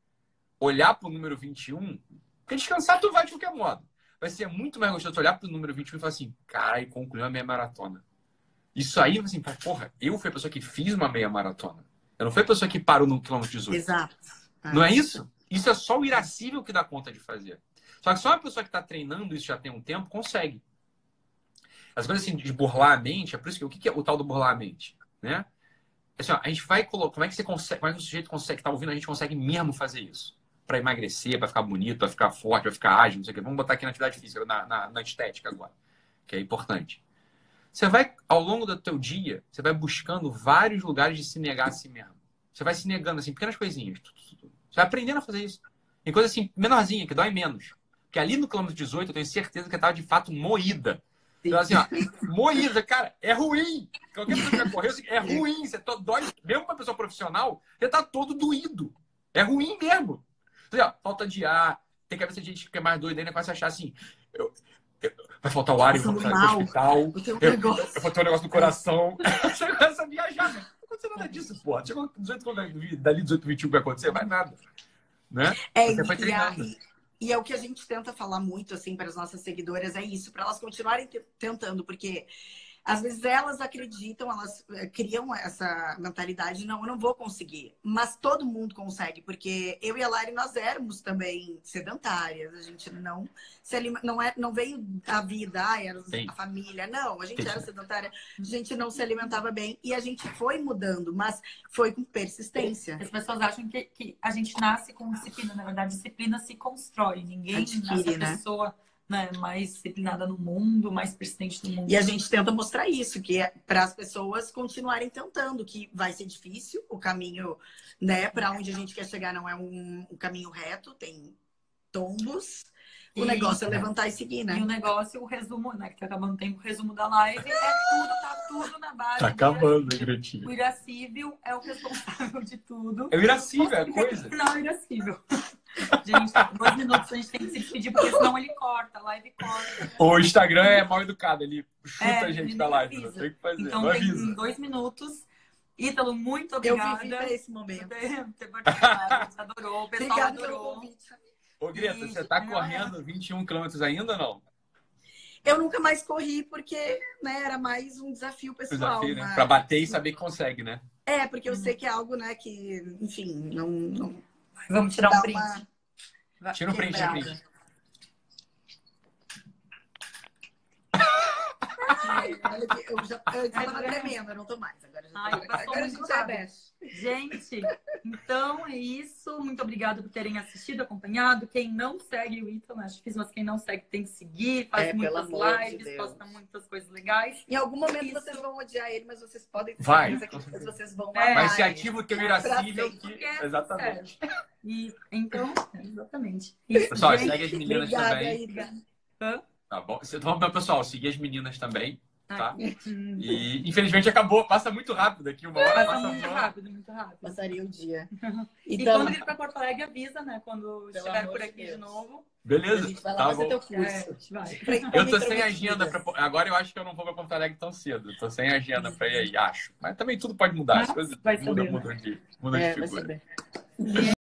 olhar pro número 21, porque descansar tu vai de qualquer modo. Vai ser muito mais gostoso tu olhar pro número 21 e falar assim, caralho, concluiu a meia maratona. Isso aí, assim, porra, eu fui a pessoa que fiz uma meia maratona. Eu não fui a pessoa que parou no quilômetro 18. Exato. Não é isso? Isso é só o irascível que dá conta de fazer. Só que só uma pessoa que está treinando isso já tem um tempo consegue. As coisas assim de burlar a mente, é por isso que o que é o tal do burlar a mente, né? Assim, ó, a gente vai colocar, como é que você consegue, como é que o sujeito consegue, que tá ouvindo, a gente consegue mesmo fazer isso? Para emagrecer, para ficar bonito, para ficar forte, para ficar ágil, não sei o quê. Vamos botar aqui na atividade física, na, na, na estética agora, que é importante. Você vai, ao longo do teu dia, você vai buscando vários lugares de se negar a si mesmo. Você vai se negando, assim, pequenas coisinhas. Você vai aprendendo a fazer isso. Em coisa assim, menorzinha, que dói menos. Porque ali no quilômetro 18, eu tenho certeza que eu tava de fato moída. Então, assim, ó, moída, cara, é ruim. Qualquer pessoa que vai correr, assim, é ruim. Você to- dói, mesmo pra pessoa profissional, você tá todo doído. É ruim mesmo. Assim, ó, falta de ar, tem cabeça de gente que é mais doida ainda, começa a achar assim, eu- eu- vai faltar o ar, eu vou precisar hospital. Eu, negócio. eu vou ter um negócio no coração. (laughs) Você começa a viajar. Não aconteceu nada disso, pô. Chegou 18, quando- dali 18, 21 vai acontecer? Vai nada. Né? É, Você foi treinando. e- e é o que a gente tenta falar muito assim para as nossas seguidoras é isso, para elas continuarem te- tentando, porque às vezes elas acreditam, elas eh, criam essa mentalidade, não, eu não vou conseguir. Mas todo mundo consegue, porque eu e a Lari nós éramos também sedentárias, a gente não se alima- não é não veio a vida, ah, era Sim. a família, não, a gente Entendi. era sedentária, a gente não se alimentava bem e a gente foi mudando, mas foi com persistência. As pessoas acham que, que a gente nasce com disciplina. Na verdade, disciplina se constrói. Ninguém Adquire, nasce a né? pessoa né, mais disciplinada no mundo, mais persistente no mundo. E a gente tenta mostrar isso, que é para as pessoas continuarem tentando, que vai ser difícil, o caminho, né, para onde a gente quer chegar não é um, um caminho reto, tem tombos. O negócio é levantar e seguir, E o né? negócio, o resumo, né? Que tá acabando o tempo, o resumo da live é tudo, tá tudo na base. Tá do acabando, irascível. Gretinho. O irascível é o responsável de tudo. É o irascível, é a coisa. Não, é irascível. Gente, dois minutos a gente tem que se despedir, porque senão ele corta, a live corta. O Instagram é mal educado, ele chuta É, a gente da live. Não tem que fazer. Então tem dois minutos. Ítalo, muito Eu obrigada. vivi para esse momento. ter, ter participado. A gente adorou, o pessoal Obrigada pelo adorou. convite. Ô, Greta, você tá correndo 21 quilômetros ainda ou não? Eu nunca mais corri porque né, era mais um desafio pessoal. Desafio, né? mas- Pra bater e saber que consegue, né? É, porque eu sei que é algo, né, que, enfim, não, não Vamos tirar um dá print. uma Tira um print, um print. Ai, olha que (laughs) eu já eu tava tremendo, eu não tô mais. Agora já Ai, tô, agora a gente rápido. Gente, então é isso. Muito obrigada por terem assistido, acompanhado. Quem não segue o Ítalo, acho difícil, mas quem não segue tem que seguir. Faz É, muitas de lives, Deus. posta muitas coisas legais. Em algum momento Isso. vocês vão odiar ele, mas vocês podem ter Vai. certeza que vocês vão É. amar Vai ser ele. ativo o teu irascível. Que... Porque é Exatamente. sério. E, então, exatamente. Pessoal, segue as meninas Obrigada, também. Ida. Tá bom? Então, pessoal, seguir as meninas também, tá? Hum. E infelizmente acabou, passa muito rápido aqui, uma hora Passa passa muito rápido, muito rápido. Passaria o dia. E Então, quando vir pra Porto Alegre, avisa, né? Quando Pelo estiver por de aqui de Deus. novo. a Beleza? gente vai lá Tá fazer bom. teu É, curso. vai. Eu tô sem agenda pra. Agora eu acho que eu não vou pra Porto Alegre tão cedo. Tô sem agenda pra ir aí, acho. Mas também tudo pode mudar. As coisas vai mudam, saber, mudam de, mudam É, de vai figura. saber. (laughs)